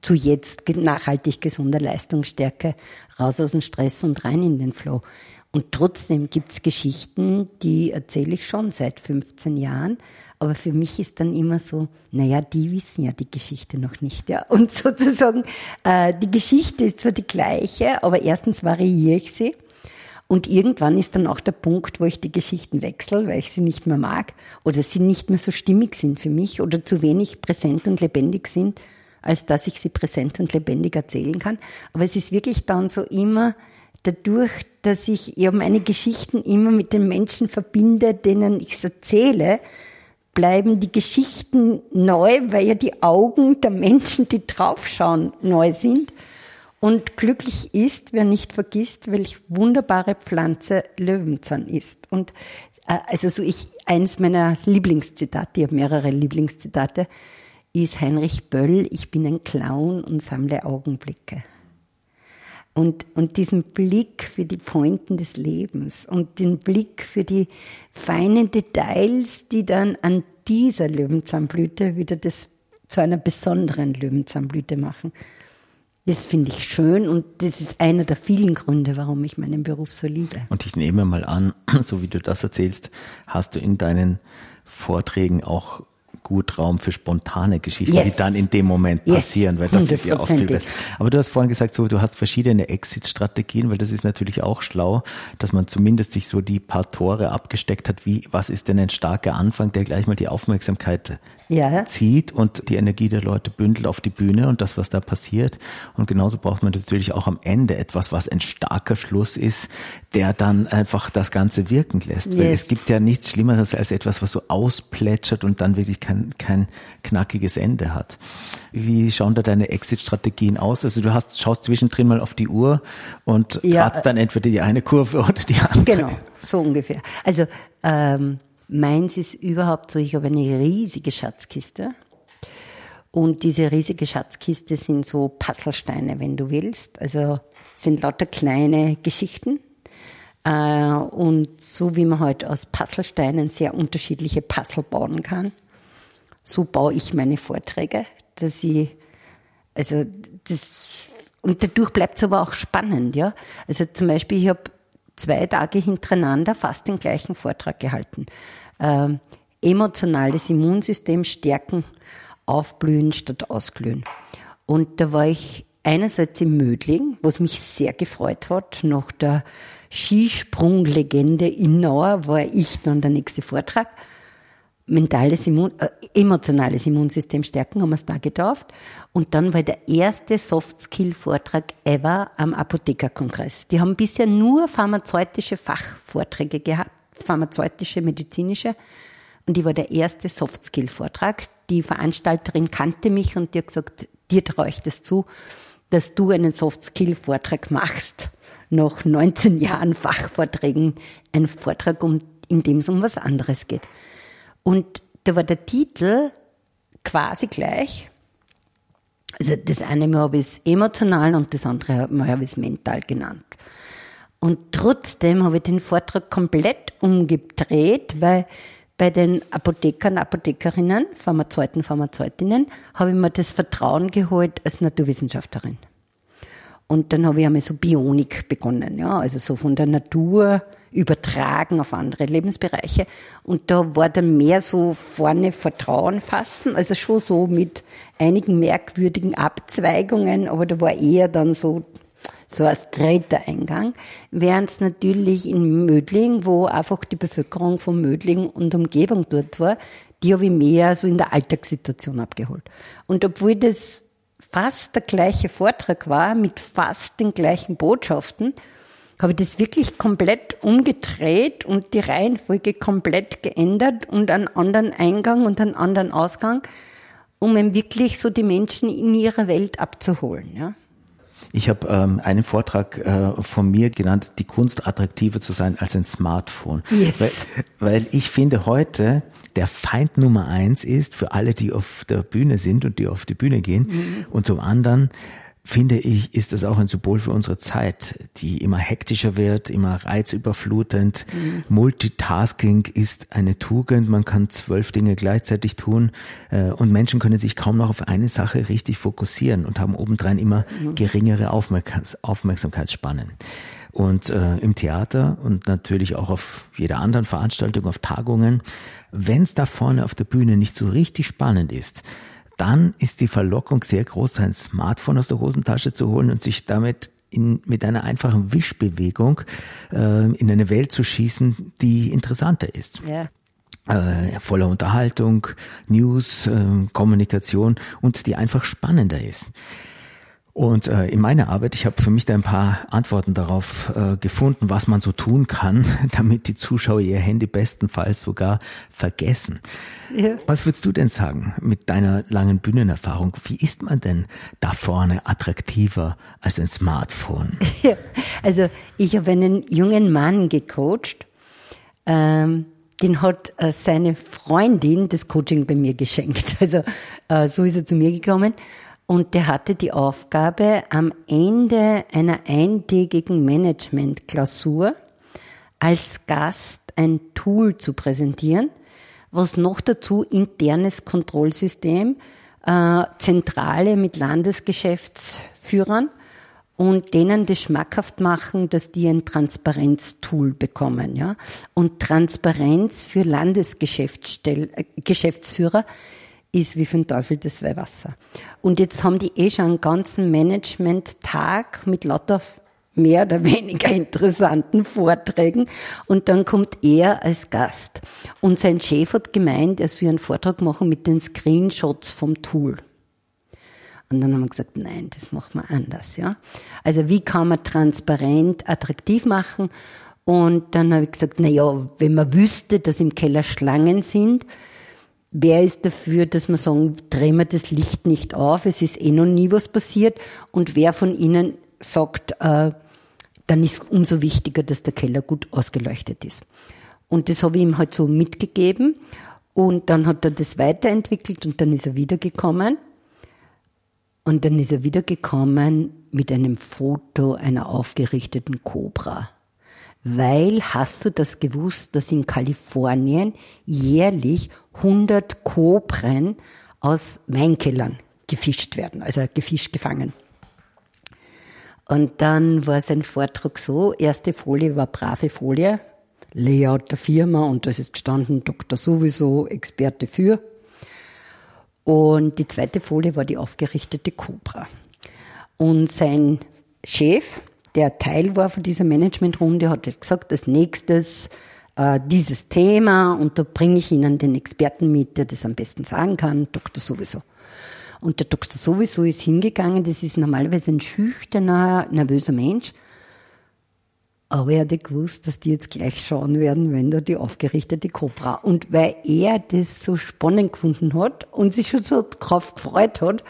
zu jetzt nachhaltig gesunder Leistungsstärke, raus aus dem Stress und rein in den Flow. Und trotzdem gibt's Geschichten, die erzähle ich schon seit 15 Jahren. Aber für mich ist dann immer so, naja, die wissen ja die Geschichte noch nicht, ja. Und [LAUGHS] sozusagen, äh, die Geschichte ist zwar die gleiche, aber erstens variiere ich sie. Und irgendwann ist dann auch der Punkt, wo ich die Geschichten wechsle, weil ich sie nicht mehr mag oder sie nicht mehr so stimmig sind für mich oder zu wenig präsent und lebendig sind, als dass ich sie präsent und lebendig erzählen kann. Aber es ist wirklich dann so immer, dadurch, dass ich ja meine Geschichten immer mit den Menschen verbinde, denen ich es erzähle, bleiben die Geschichten neu, weil ja die Augen der Menschen, die draufschauen, neu sind. Und glücklich ist, wer nicht vergisst, welch wunderbare Pflanze Löwenzahn ist. Und äh, also so ich eins meiner Lieblingszitate, ich habe mehrere Lieblingszitate, ist Heinrich Böll, ich bin ein Clown und sammle Augenblicke. Und, und diesen Blick für die Pointen des Lebens und den Blick für die feinen Details, die dann an dieser Löwenzahnblüte wieder das zu einer besonderen Löwenzahnblüte machen. Das finde ich schön und das ist einer der vielen Gründe, warum ich meinen Beruf so liebe. Und ich nehme mal an, [CLEARS THROAT] so wie du das erzählst, hast du in deinen Vorträgen auch gut Raum für spontane Geschichten, yes. die dann in dem Moment passieren, yes. weil das ist ja auch viel besser. Aber du hast vorhin gesagt, so, du hast verschiedene Exit-Strategien, weil das ist natürlich auch schlau, dass man zumindest sich so die paar Tore abgesteckt hat, wie, was ist denn ein starker Anfang, der gleich mal die Aufmerksamkeit ja. zieht und die Energie der Leute bündelt auf die Bühne und das, was da passiert. Und genauso braucht man natürlich auch am Ende etwas, was ein starker Schluss ist, der dann einfach das Ganze wirken lässt. Yes. Weil es gibt ja nichts Schlimmeres als etwas, was so ausplätschert und dann wirklich kein, kein knackiges Ende hat. Wie schauen da deine Exit-Strategien aus? Also du hast, schaust zwischendrin mal auf die Uhr und ja, kratzt dann entweder die eine Kurve [LAUGHS] oder die andere. Genau, so ungefähr. Also ähm, meins ist überhaupt so, ich habe eine riesige Schatzkiste. Und diese riesige Schatzkiste sind so Puzzlesteine, wenn du willst. Also sind lauter kleine Geschichten, äh, und so wie man heute halt aus Puzzlesteinen sehr unterschiedliche Puzzle bauen kann, so baue ich meine Vorträge, dass ich, also das, und dadurch bleibt es aber auch spannend, ja. Also zum Beispiel, ich habe zwei Tage hintereinander fast den gleichen Vortrag gehalten. Ähm, emotionales Immunsystem stärken, aufblühen statt ausglühen. Und da war ich einerseits im Mödling, was mich sehr gefreut hat, nach der Skisprunglegende Innauer war ich dann der nächste Vortrag. Mentales Immun, äh, emotionales Immunsystem stärken, haben wir es da getauft. Und dann war der erste Soft-Skill-Vortrag ever am Apothekerkongress. Die haben bisher nur pharmazeutische Fachvorträge gehabt, pharmazeutische, medizinische. Und ich war der erste Soft-Skill-Vortrag. Die Veranstalterin kannte mich und die hat gesagt, dir traue ich das zu, dass du einen Soft-Skill-Vortrag machst nach 19 Jahren Fachvorträgen ein Vortrag, um, in dem es um was anderes geht. Und da war der Titel quasi gleich. Also das eine Mal habe ich es emotional und das andere Mal habe ich es mental genannt. Und trotzdem habe ich den Vortrag komplett umgedreht, weil bei den Apothekern, Apothekerinnen, Pharmazeuten, Pharmazeutinnen, habe ich mir das Vertrauen geholt als Naturwissenschaftlerin. Und dann habe ich einmal so Bionik begonnen, ja, also so von der Natur übertragen auf andere Lebensbereiche. Und da war dann mehr so vorne Vertrauen fassen, also schon so mit einigen merkwürdigen Abzweigungen, aber da war eher dann so so als dritter Eingang, während es natürlich in Mödling, wo einfach die Bevölkerung von Mödling und Umgebung dort war, die habe ich mehr so in der Alltagssituation abgeholt. Und obwohl das fast der gleiche Vortrag war, mit fast den gleichen Botschaften, habe ich das wirklich komplett umgedreht und die Reihenfolge komplett geändert und einen anderen Eingang und einen anderen Ausgang, um eben wirklich so die Menschen in ihrer Welt abzuholen. Ja. Ich habe ähm, einen Vortrag äh, von mir genannt, die Kunst attraktiver zu sein als ein Smartphone. Yes. Weil, weil ich finde heute, der Feind Nummer eins ist für alle, die auf der Bühne sind und die auf die Bühne gehen. Mhm. Und zum anderen finde ich, ist das auch ein Symbol für unsere Zeit, die immer hektischer wird, immer reizüberflutend. Mhm. Multitasking ist eine Tugend, man kann zwölf Dinge gleichzeitig tun äh, und Menschen können sich kaum noch auf eine Sache richtig fokussieren und haben obendrein immer mhm. geringere Aufmerksamkeitsspannen. Und äh, im Theater und natürlich auch auf jeder anderen Veranstaltung, auf Tagungen, wenn es da vorne auf der Bühne nicht so richtig spannend ist, dann ist die Verlockung sehr groß, sein Smartphone aus der Hosentasche zu holen und sich damit in, mit einer einfachen Wischbewegung äh, in eine Welt zu schießen, die interessanter ist. Ja. Äh, voller Unterhaltung, News, äh, Kommunikation und die einfach spannender ist. Und äh, in meiner Arbeit, ich habe für mich da ein paar Antworten darauf äh, gefunden, was man so tun kann, [LAUGHS] damit die Zuschauer ihr Handy bestenfalls sogar vergessen. Ja. Was würdest du denn sagen mit deiner langen Bühnenerfahrung? Wie ist man denn da vorne attraktiver als ein Smartphone? [LAUGHS] Ja, also ich habe einen jungen Mann gecoacht, ähm, den hat äh, seine Freundin das Coaching bei mir geschenkt. [LAUGHS] Also äh, so ist er zu mir gekommen und der hatte die Aufgabe, am Ende einer eintägigen Management-Klausur als Gast ein Tool zu präsentieren, was noch dazu internes Kontrollsystem, äh, Zentrale mit Landesgeschäftsführern und denen das schmackhaft machen, dass die ein Transparenztool bekommen, ja. Und Transparenz für Landesgeschäftsführer äh, ist wie für Teufel das Weihwasser. Und jetzt haben die eh schon einen ganzen Management-Tag mit lauter mehr oder weniger [LAUGHS] interessanten Vorträgen und dann kommt er als Gast. Und sein Chef hat gemeint, er soll einen Vortrag machen mit den Screenshots vom Tool. Und dann haben wir gesagt, nein, das machen wir anders, ja. Also wie kann man transparent attraktiv machen? Und dann habe ich gesagt, na ja, wenn man wüsste, dass im Keller Schlangen sind, Wer ist dafür, dass man sagen, drehen wir das Licht nicht auf, es ist eh noch nie was passiert. Und wer von Ihnen sagt, äh, dann ist umso wichtiger, dass der Keller gut ausgeleuchtet ist. Und das habe ich ihm halt so mitgegeben. Und dann hat er das weiterentwickelt und dann ist er wiedergekommen. Und dann ist er wiedergekommen mit einem Foto einer aufgerichteten Cobra weil hast du das gewusst, dass in Kalifornien jährlich 100 Kobren aus Weinkellern gefischt werden, also gefischt, gefangen. Und dann war sein Vortrag so, erste Folie war brave Folie, Layout der Firma und da ist gestanden Doktor sowieso, Experte für. Und die zweite Folie war die aufgerichtete Cobra. Und sein Chef, der Teil war von dieser Managementrunde, hat gesagt, als nächstes äh, dieses Thema und da bringe ich Ihnen den Experten mit, der das am besten sagen kann, Doktor sowieso. Und der Doktor sowieso ist hingegangen, das ist normalerweise ein schüchterner, nervöser Mensch, aber er hatte gewusst, dass die jetzt gleich schauen werden, wenn da die aufgerichtete Cobra. Und weil er das so spannend gefunden hat und sich schon so drauf gefreut hat,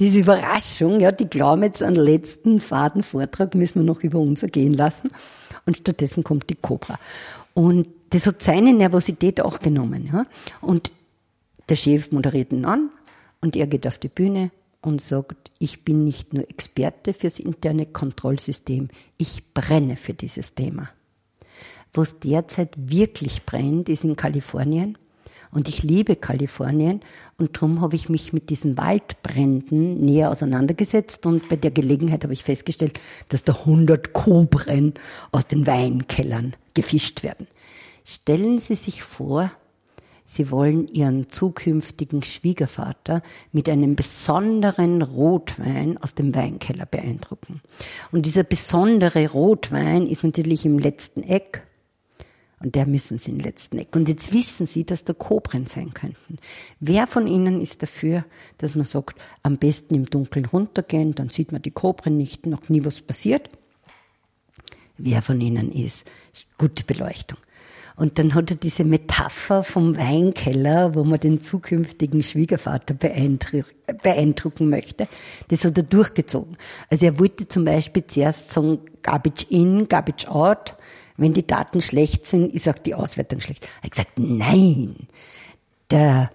diese Überraschung, ja, die glauben jetzt an den letzten Fadenvortrag, müssen wir noch über uns ergehen lassen. Und stattdessen kommt die Cobra. Und das hat seine Nervosität auch genommen, ja. Und der Chef moderiert ihn an und er geht auf die Bühne und sagt, ich bin nicht nur Experte fürs interne Kontrollsystem, ich brenne für dieses Thema. Wo es derzeit wirklich brennt, ist in Kalifornien. Und ich liebe Kalifornien und darum habe ich mich mit diesen Waldbränden näher auseinandergesetzt und bei der Gelegenheit habe ich festgestellt, dass da 100 Kobren aus den Weinkellern gefischt werden. Stellen Sie sich vor, Sie wollen Ihren zukünftigen Schwiegervater mit einem besonderen Rotwein aus dem Weinkeller beeindrucken. Und dieser besondere Rotwein ist natürlich im letzten Eck und der müssen sie in den letzten Eck. Und jetzt wissen sie, dass da Kobren sein könnten. Wer von ihnen ist dafür, dass man sagt, am besten im Dunkeln runtergehen, dann sieht man die Kobren nicht, noch nie was passiert? Wer von ihnen ist gute Beleuchtung? Und dann hat er diese Metapher vom Weinkeller, wo man den zukünftigen Schwiegervater beeindrucken möchte, das hat er durchgezogen. Also er wollte zum Beispiel zuerst sagen, Garbage in, Garbage out, wenn die Daten schlecht sind, ist auch die Auswertung schlecht. Er hat gesagt, nein, der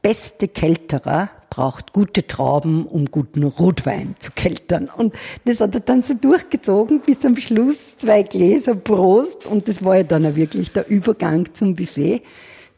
beste Kälterer braucht gute Trauben, um guten Rotwein zu keltern. Und das hat er dann so durchgezogen, bis am Schluss zwei Gläser Prost. Und das war ja dann auch wirklich der Übergang zum Buffet.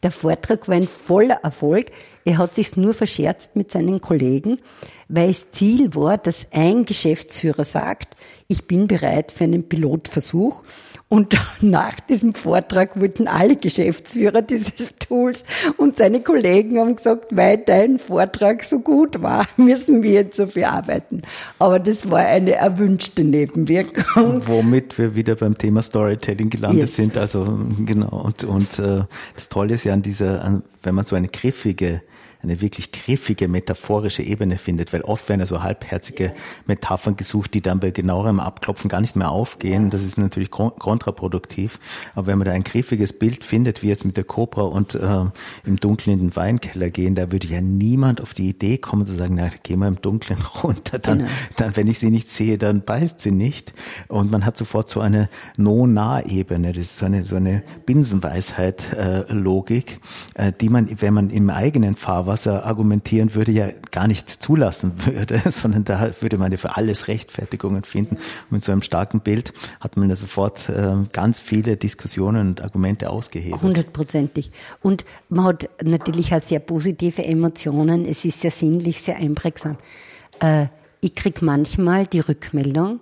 Der Vortrag war ein voller Erfolg. Er hat sich's nur verscherzt mit seinen Kollegen, weil das Ziel war, dass ein Geschäftsführer sagt, ich bin bereit für einen Pilotversuch. Und [LAUGHS] nach diesem Vortrag wollten alle Geschäftsführer dieses Tools und seine Kollegen haben gesagt, weil dein Vortrag so gut war, [LAUGHS] müssen wir jetzt so viel arbeiten. Aber das war eine erwünschte Nebenwirkung. Womit wir wieder beim Thema Storytelling gelandet yes. sind. Also genau. Und, und äh, das Tolle ist ja an dieser, wenn man so eine griffige eine wirklich griffige metaphorische Ebene findet, weil oft werden ja so halbherzige Metaphern gesucht, die dann bei genauerem Abklopfen gar nicht mehr aufgehen. Das ist natürlich kontraproduktiv. Aber wenn man da ein griffiges Bild findet, wie jetzt mit der Cobra und äh, im Dunkeln in den Weinkeller gehen, da würde ja niemand auf die Idee kommen zu sagen, na, geh mal im Dunkeln [LAUGHS] runter, dann, genau. dann, wenn ich sie nicht sehe, dann beißt sie nicht. Und man hat sofort so eine No-Nah-Ebene. Das ist so eine, so eine Binsenweisheit-Logik, äh, äh, die man, wenn man im eigenen Fahrwasser was er argumentieren würde, ja gar nicht zulassen [LAUGHS] würde, sondern da würde man ja für alles Rechtfertigungen finden. Mit so einem starken Bild hat man ja sofort äh, ganz viele Diskussionen und Argumente ausgehebelt. Hundertprozentig. Und man hat natürlich auch sehr positive Emotionen. Es ist sehr sinnlich, sehr einprägsam. Äh, ich krieg manchmal die Rückmeldung,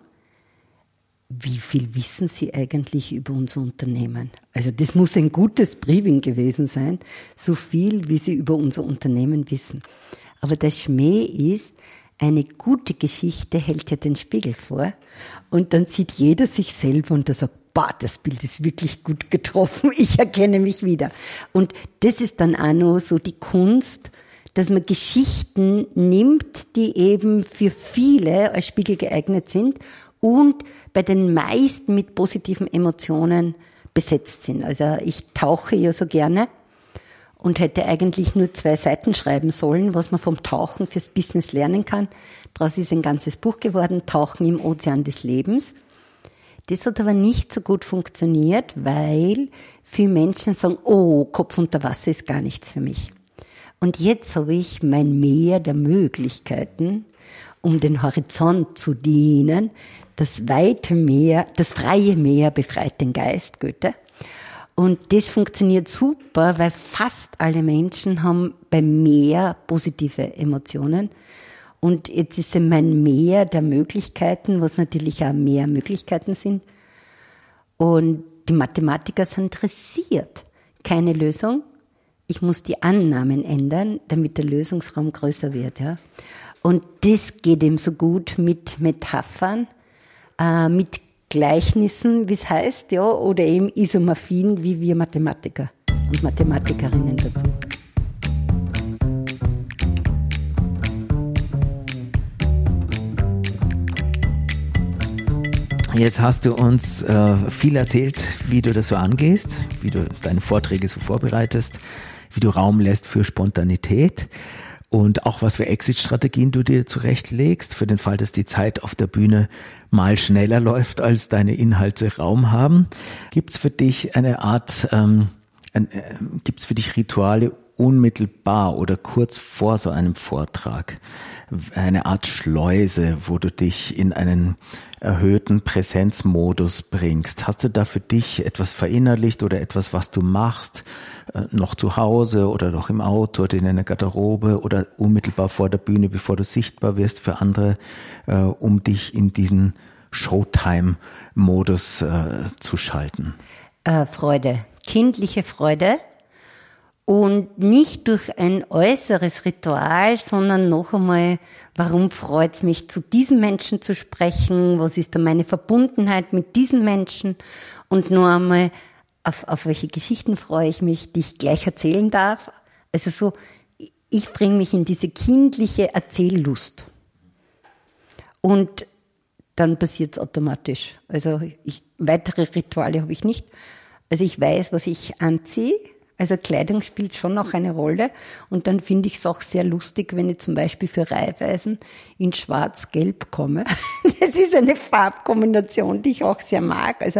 wie viel wissen Sie eigentlich über unser Unternehmen? Also das muss ein gutes Briefing gewesen sein, so viel, wie Sie über unser Unternehmen wissen. Aber der Schmäh ist, eine gute Geschichte hält ja den Spiegel vor und dann sieht jeder sich selber und der sagt, boah, das Bild ist wirklich gut getroffen, [LAUGHS] ich erkenne mich wieder. Und das ist dann auch noch so die Kunst, dass man Geschichten nimmt, die eben für viele als Spiegel geeignet sind und bei den meisten mit positiven Emotionen besetzt sind. Also ich tauche ja so gerne und hätte eigentlich nur zwei Seiten schreiben sollen, was man vom Tauchen fürs Business lernen kann. Daraus ist ein ganzes Buch geworden, Tauchen im Ozean des Lebens. Das hat aber nicht so gut funktioniert, weil viele Menschen sagen, oh, Kopf unter Wasser ist gar nichts für mich. Und jetzt habe ich mein Meer der Möglichkeiten, um den Horizont zu dienen, das weite Meer, das freie Meer befreit den Geist, Goethe. Und das funktioniert super, weil fast alle Menschen haben beim Meer positive Emotionen. Und jetzt ist es mein Meer der Möglichkeiten, was natürlich auch mehr Möglichkeiten sind. Und die Mathematiker sind interessiert. Keine Lösung. Ich muss die Annahmen ändern, damit der Lösungsraum größer wird. Ja. Und das geht eben so gut mit Metaphern äh, mit Gleichnissen, wie es heißt, ja, oder eben Isomorphien, wie wir Mathematiker und Mathematikerinnen dazu. Jetzt hast du uns äh, viel erzählt, wie du das so angehst, wie du deine Vorträge so vorbereitest, wie du Raum lässt für Spontanität und auch was für Exit-Strategien du dir zurechtlegst, für den Fall, dass die Zeit auf der Bühne mal schneller läuft, als deine Inhalte Raum haben. Gibt's für dich eine Art, ähm, ein, äh, gibt's für dich Rituale, unmittelbar oder kurz vor so einem Vortrag eine Art Schleuse, wo du dich in einen erhöhten Präsenzmodus bringst. Hast du da für dich etwas verinnerlicht oder etwas, was du machst, noch zu Hause oder noch im Auto oder in einer Garderobe oder unmittelbar vor der Bühne, bevor du sichtbar wirst für andere, äh, um dich in diesen Showtime-Modus äh, zu schalten? Äh, Freude, kindliche Freude und nicht durch ein äußeres Ritual, sondern noch einmal, warum freut es mich, zu diesem Menschen zu sprechen? Was ist da meine Verbundenheit mit diesen Menschen? Und nur einmal, auf, auf welche Geschichten freue ich mich, die ich gleich erzählen darf? Also so, ich bringe mich in diese kindliche Erzähllust. Und dann passiert es automatisch. Also ich, weitere Rituale habe ich nicht. Also ich weiß, was ich anziehe also Kleidung spielt schon noch eine Rolle. Und dann finde ich es auch sehr lustig, wenn ich zum Beispiel für Reihweisen in Schwarz-Gelb komme. [LAUGHS] Das ist eine Farbkombination, die ich auch sehr mag. Also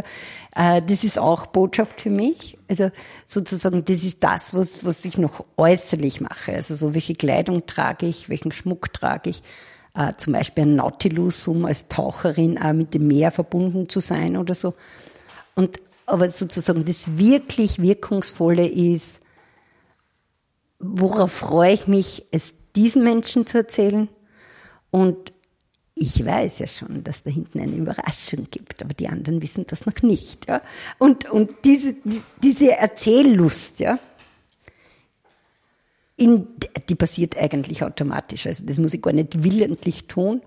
äh, das ist auch Botschaft für mich. Also sozusagen, das ist das, was, was ich noch äußerlich mache. Also so, welche Kleidung trage ich, welchen Schmuck trage ich. Äh, zum Beispiel ein Nautilus, um als Taucherin auch mit dem Meer verbunden zu sein oder so. Und aber sozusagen das wirklich Wirkungsvolle ist, worauf freue ich mich, es diesen Menschen zu erzählen. Und ich weiß ja schon, dass da hinten eine Überraschung gibt, aber die anderen wissen das noch nicht. Ja? Und, und diese, diese Erzähllust, ja, in, die passiert eigentlich automatisch. Also das muss ich gar nicht willentlich tun,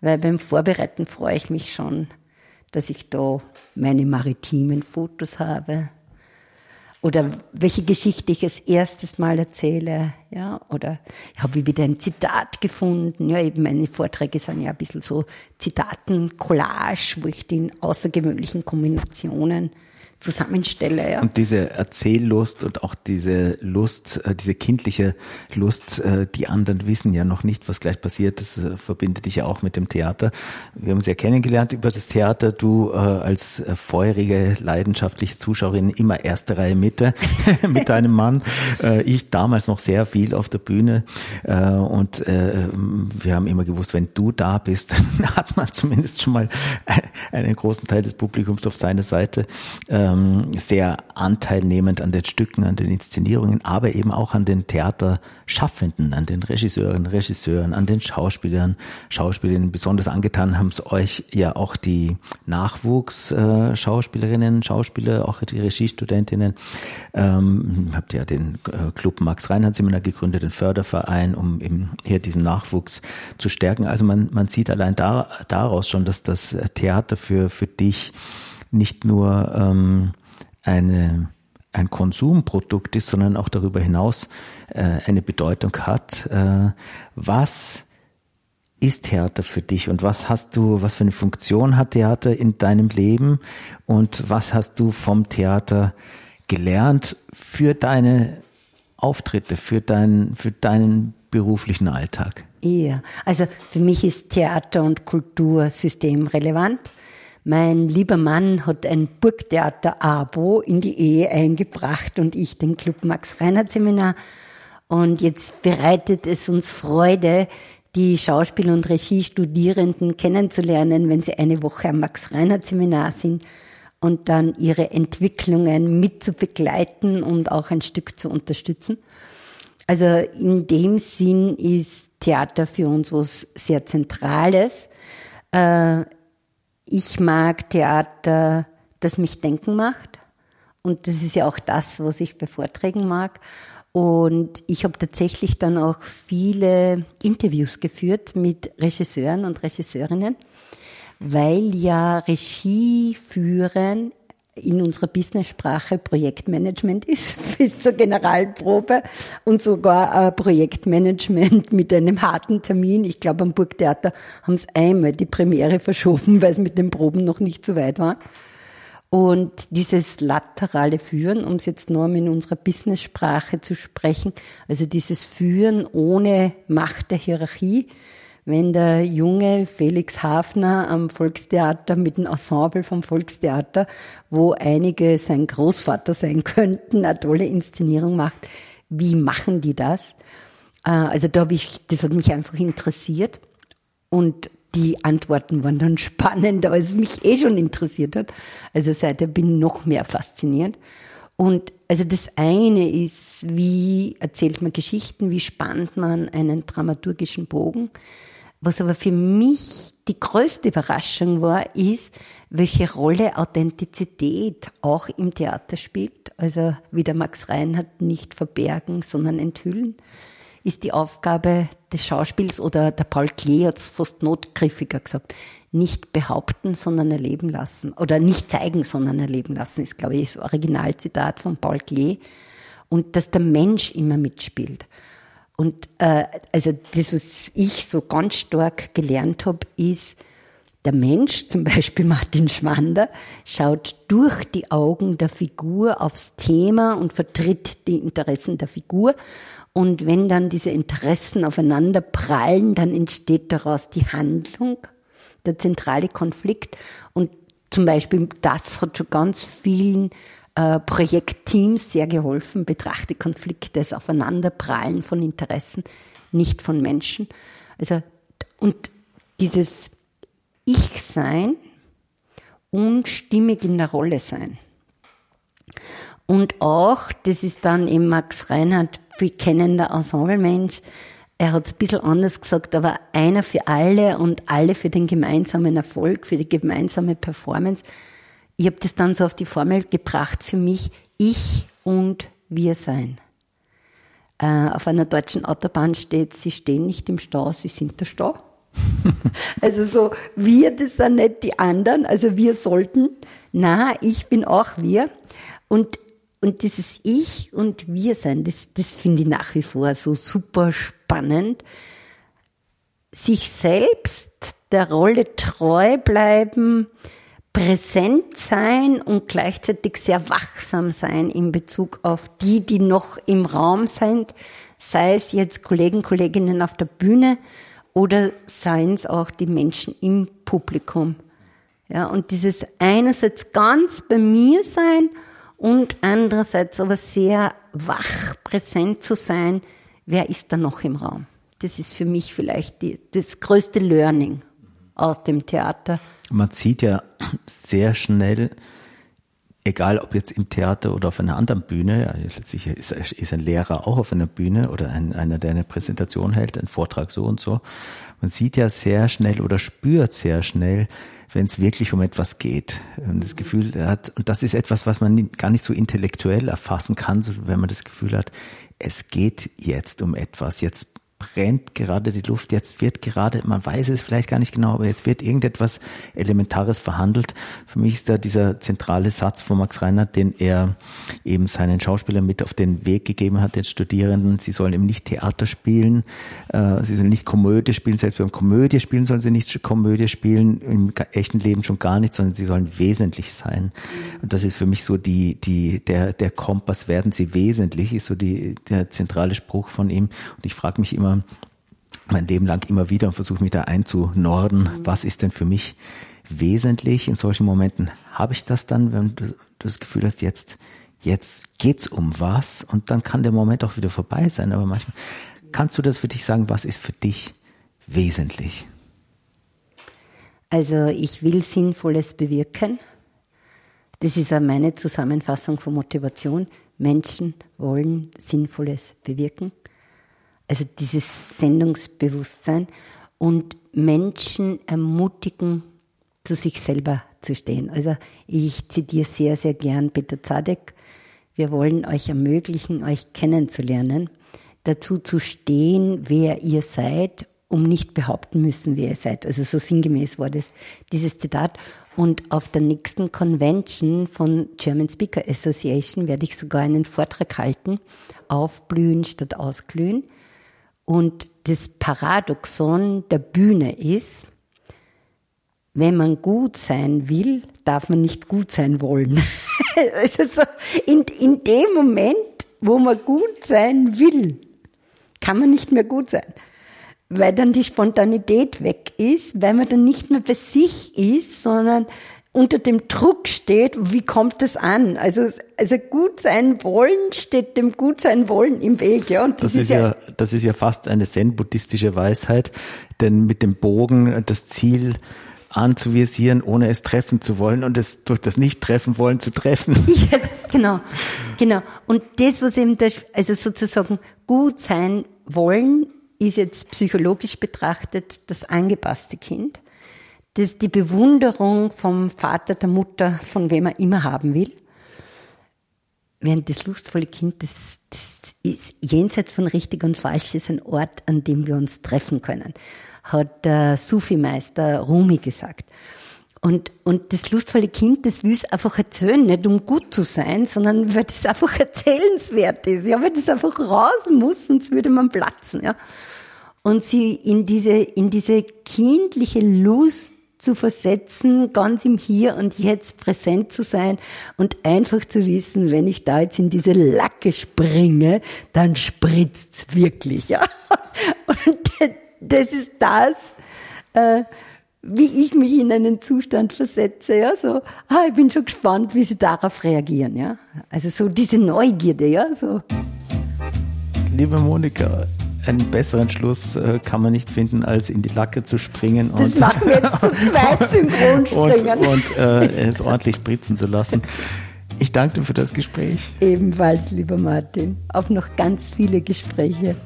weil beim Vorbereiten freue ich mich schon dass ich da meine maritimen Fotos habe. Oder welche Geschichte ich als erstes Mal erzähle, ja, oder ich habe wieder ein Zitat gefunden, ja, eben meine Vorträge sind ja ein bisschen so Zitaten, Collage, wo ich die in außergewöhnlichen Kombinationen zusammenstelle. Ja. Und diese Erzähllust und auch diese Lust, äh, diese kindliche Lust, äh, die anderen wissen ja noch nicht, was gleich passiert. Das äh, verbindet dich ja auch mit dem Theater. Wir haben uns ja kennengelernt über das Theater. Du als feurige, leidenschaftliche Zuschauerin immer erste Reihe Mitte [LAUGHS] mit deinem Mann. Ich damals noch sehr viel auf der Bühne und wir haben immer gewusst, wenn du da bist, [LAUGHS] hat man zumindest schon mal einen großen Teil des Publikums auf seiner Seite ähm, sehr anteilnehmend an den Stücken, an den Inszenierungen, aber eben auch an den Theaterschaffenden, an den Regisseuren, Regisseuren, an den Schauspielern, Schauspielerinnen. Besonders angetan haben es euch ja auch die Nachwuchs-Schauspielerinnen, Schauspieler, auch die Regiestudentinnen. Ähm, habt ja den äh, Club Max Reinhardt Seminar gegründet, den Förderverein, um eben hier diesen Nachwuchs zu stärken. Also man, man sieht allein da, daraus schon, dass das Theater für, für dich nicht nur ähm, eine, ein Konsumprodukt ist, sondern auch darüber hinaus äh, eine Bedeutung hat. Äh, was ist Theater für dich und was hast du, was für eine Funktion hat Theater in deinem Leben und was hast du vom Theater gelernt für deine Auftritte, für deinen, für deinen beruflichen Alltag? Ja, also für mich ist Theater und Kultur systemrelevant. Mein lieber Mann hat ein Burgtheater-Abo in die Ehe eingebracht und ich den Club Max Reinhardt Seminar. Und jetzt bereitet es uns Freude, die Schauspiel- und Regiestudierenden kennenzulernen, wenn sie eine Woche am Max Reinhardt Seminar sind und dann ihre Entwicklungen mit zu begleiten und auch ein Stück zu unterstützen. Also in dem Sinn ist Theater für uns was sehr Zentrales. Ich mag Theater, das mich denken macht. Und das ist ja auch das, was ich bei Vorträgen mag. Und ich habe tatsächlich dann auch viele Interviews geführt mit Regisseuren und Regisseurinnen, weil ja Regie führen in unserer Business-Sprache Projektmanagement ist, [LAUGHS] bis zur Generalprobe und sogar ein Projektmanagement mit einem harten Termin. Ich glaube, am Burgtheater haben es einmal die Premiere verschoben, [LAUGHS] weil es mit den Proben noch nicht so weit war. Und dieses laterale Führen, um es jetzt nur in unserer Business-Sprache zu sprechen, also dieses Führen ohne Macht der Hierarchie, wenn der junge Felix Hafner am Volkstheater mit dem Ensemble vom Volkstheater, wo einige sein Großvater sein könnten, eine tolle Inszenierung macht, wie machen die das? Äh, also da habe ich, das hat mich einfach interessiert und die Antworten waren dann [LAUGHS] spannender, als es mich eh schon interessiert hat. Also seitdem bin ich noch mehr fasziniert. Und also das eine ist, wie erzählt man Geschichten, wie spannt man einen dramaturgischen Bogen. Was aber für mich die größte Überraschung war, ist, welche Rolle Authentizität auch im Theater spielt. Also wie der Max Reinhardt nicht verbergen, sondern enthüllen, ist die Aufgabe des Schauspiels oder der Paul Klee hat es fast notgriffiger gesagt, nicht behaupten, sondern erleben lassen. Oder nicht zeigen, sondern erleben lassen, ist, glaube ich, das Originalzitat von Paul Klee. Und dass der Mensch immer mitspielt. Und äh, also das, was ich so ganz stark gelernt habe, ist, der Mensch, [LAUGHS] zum Beispiel Martin Schwander, schaut durch die Augen der Figur aufs Thema und vertritt die Interessen der Figur. Und wenn dann diese Interessen aufeinander prallen, dann entsteht daraus die Handlung, der zentrale Konflikt. Und zum Beispiel das hat schon ganz vielen äh, Projektteams sehr geholfen, betrachte Konflikte, das Aufeinanderprallen von Interessen, nicht von Menschen. Also, und dieses Ich-Sein und stimmig in der Rolle sein. Und auch, das ist dann eben Max Reinhardt, bekennender Ensemblemensch, er hat es ein bisschen anders gesagt, aber einer für alle und alle für den gemeinsamen Erfolg, für die gemeinsame Performance ich habe das dann so auf die Formel gebracht für mich, ich und wir sein. Äh, auf einer deutschen Autobahn steht, sie stehen nicht im Stau, sie sind der Stau. [LAUGHS] also so, wir, das sind nicht die anderen, also wir sollten, na, ich bin auch wir. Und, und dieses Ich und wir sein, das, das finde ich nach wie vor so super spannend. Sich selbst der Rolle treu bleiben, präsent sein und gleichzeitig sehr wachsam sein in Bezug auf die, die noch im Raum sind, sei es jetzt Kollegen, Kolleginnen auf der Bühne oder seien es auch die Menschen im Publikum. Ja, und dieses einerseits ganz bei mir sein und andererseits aber sehr wach präsent zu sein, wer ist da noch im Raum? Das ist für mich vielleicht die, das größte Learning aus dem Theater. Man sieht ja sehr schnell, egal ob jetzt im Theater oder auf einer anderen Bühne, ja, letztlich ist, ist ein Lehrer auch auf einer Bühne oder ein, einer, der eine Präsentation hält, einen Vortrag so und so. Man sieht ja sehr schnell oder spürt sehr schnell, wenn es wirklich um etwas geht. Und das Gefühl hat, und das ist etwas, was man gar nicht so intellektuell erfassen kann, wenn man das Gefühl hat, es geht jetzt um etwas. Jetzt brennt gerade die Luft, jetzt wird gerade, man weiß es vielleicht gar nicht genau, aber jetzt wird irgendetwas Elementares verhandelt. Für mich ist da dieser zentrale Satz von Max Reinhardt, den er eben seinen Schauspielern mit auf den Weg gegeben hat, den Studierenden, sie sollen eben nicht Theater spielen, äh, sie sollen nicht Komödie spielen, selbst beim Komödie spielen sollen sie nicht Komödie spielen, im echten Leben schon gar nicht, sondern sie sollen wesentlich sein. Und das ist für mich so die, die, der, der Kompass, werden sie wesentlich, ist so die, der zentrale Spruch von ihm. Und ich frage mich immer, mein Leben lang immer wieder und versuche mich da einzunorden. Mhm. Was ist denn für mich wesentlich in solchen Momenten? Habe ich das dann, wenn du, das Gefühl hast, jetzt, jetzt geht's um was und dann kann der Moment auch wieder vorbei sein. Aber manchmal kannst du das für dich sagen, was ist für dich wesentlich? Also ich will Sinnvolles bewirken. Das ist auch meine Zusammenfassung von Motivation. Menschen wollen Sinnvolles bewirken also dieses Sendungsbewusstsein und Menschen ermutigen, zu sich selber zu stehen. Also ich zitiere sehr, sehr gern Peter Zadek. Wir wollen euch ermöglichen, euch kennenzulernen, dazu zu stehen, wer ihr seid, um nicht behaupten müssen, wer ihr seid. Also so sinngemäß war das, dieses Zitat. Und auf der nächsten Convention von German Speaker Association werde ich sogar einen Vortrag halten, aufblühen statt ausglühen. Und das Paradoxon der Bühne ist, wenn man gut sein will, darf man nicht gut sein wollen. [LAUGHS] also so in, in dem Moment, wo man gut sein will, kann man nicht mehr gut sein. Weil dann die Spontanität weg ist, weil man dann nicht mehr bei sich ist, sondern unter dem Druck steht, wie kommt das an? Also, also gut sein wollen steht dem gut sein wollen im Weg, ja. Und das, das ist, ja, ja, das ist ja fast eine zen-buddhistische Weisheit, denn mit dem Bogen das Ziel anzuvisieren, ohne es treffen zu wollen und es durch das Nicht-Treffen wollen zu treffen. [LAUGHS] Yes, genau, genau. Und das, was eben das, also sozusagen gut sein wollen, ist jetzt psychologisch betrachtet das angepasste Kind das die Bewunderung vom Vater, der Mutter, von wem er immer haben will. Während das lustvolle Kind, das, das ist jenseits von richtig und falsch, ist ein Ort, an dem wir uns treffen können, hat der Sufi-Meister Rumi gesagt. Und, und das lustvolle Kind, das will es einfach erzählen, nicht um gut zu sein, sondern weil das einfach erzählenswert ist, ja, weil das einfach raus muss, sonst würde man platzen, ja. Und sie in diese, in diese kindliche Lust zu versetzen, ganz im Hier und Jetzt präsent zu sein und einfach zu wissen, wenn ich da jetzt in diese Lacke springe, dann spritzt's wirklich, ja. [LAUGHS] Und das ist das, äh, wie ich mich in einen Zustand versetze, ja, so, ah, ich bin schon gespannt, wie sie darauf reagieren, ja. Also so diese Neugierde, ja, so. Liebe Monika, einen besseren Schluss äh, kann man nicht finden, als in die Lacke zu springen. Das und machen wir jetzt zu [LAUGHS] zweit synchron springen. Und, und äh, es ordentlich spritzen zu lassen. Ich danke dir für das Gespräch. Ebenfalls, lieber Martin. Auf noch ganz viele Gespräche.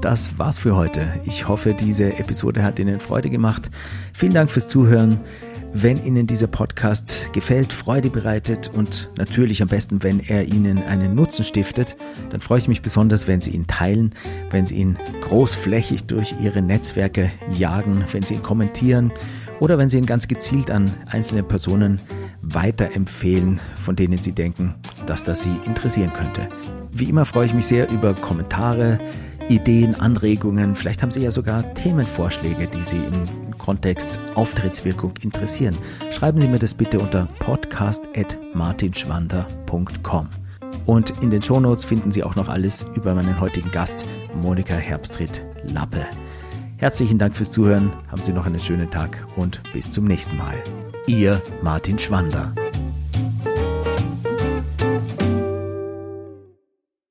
Das war's für heute. Ich hoffe, diese Episode hat Ihnen Freude gemacht. Vielen Dank fürs Zuhören. Wenn Ihnen dieser Podcast gefällt, Freude bereitet und natürlich am besten, wenn er Ihnen einen Nutzen stiftet, dann freue ich mich besonders, wenn Sie ihn teilen, wenn Sie ihn großflächig durch Ihre Netzwerke jagen, wenn Sie ihn kommentieren oder wenn Sie ihn ganz gezielt an einzelne Personen weiterempfehlen, von denen Sie denken, dass das Sie interessieren könnte. Wie immer freue ich mich sehr über Kommentare, Ideen, Anregungen. Vielleicht haben Sie ja sogar Themenvorschläge, die Sie im Kontext Auftrittswirkung interessieren. Schreiben Sie mir das bitte unter podcast.martinschwander.com. Und in den Shownotes finden Sie auch noch alles über meinen heutigen Gast, Monika Herbstritt-Lappe. Herzlichen Dank fürs Zuhören, haben Sie noch einen schönen Tag und bis zum nächsten Mal. Ihr Martin Schwander.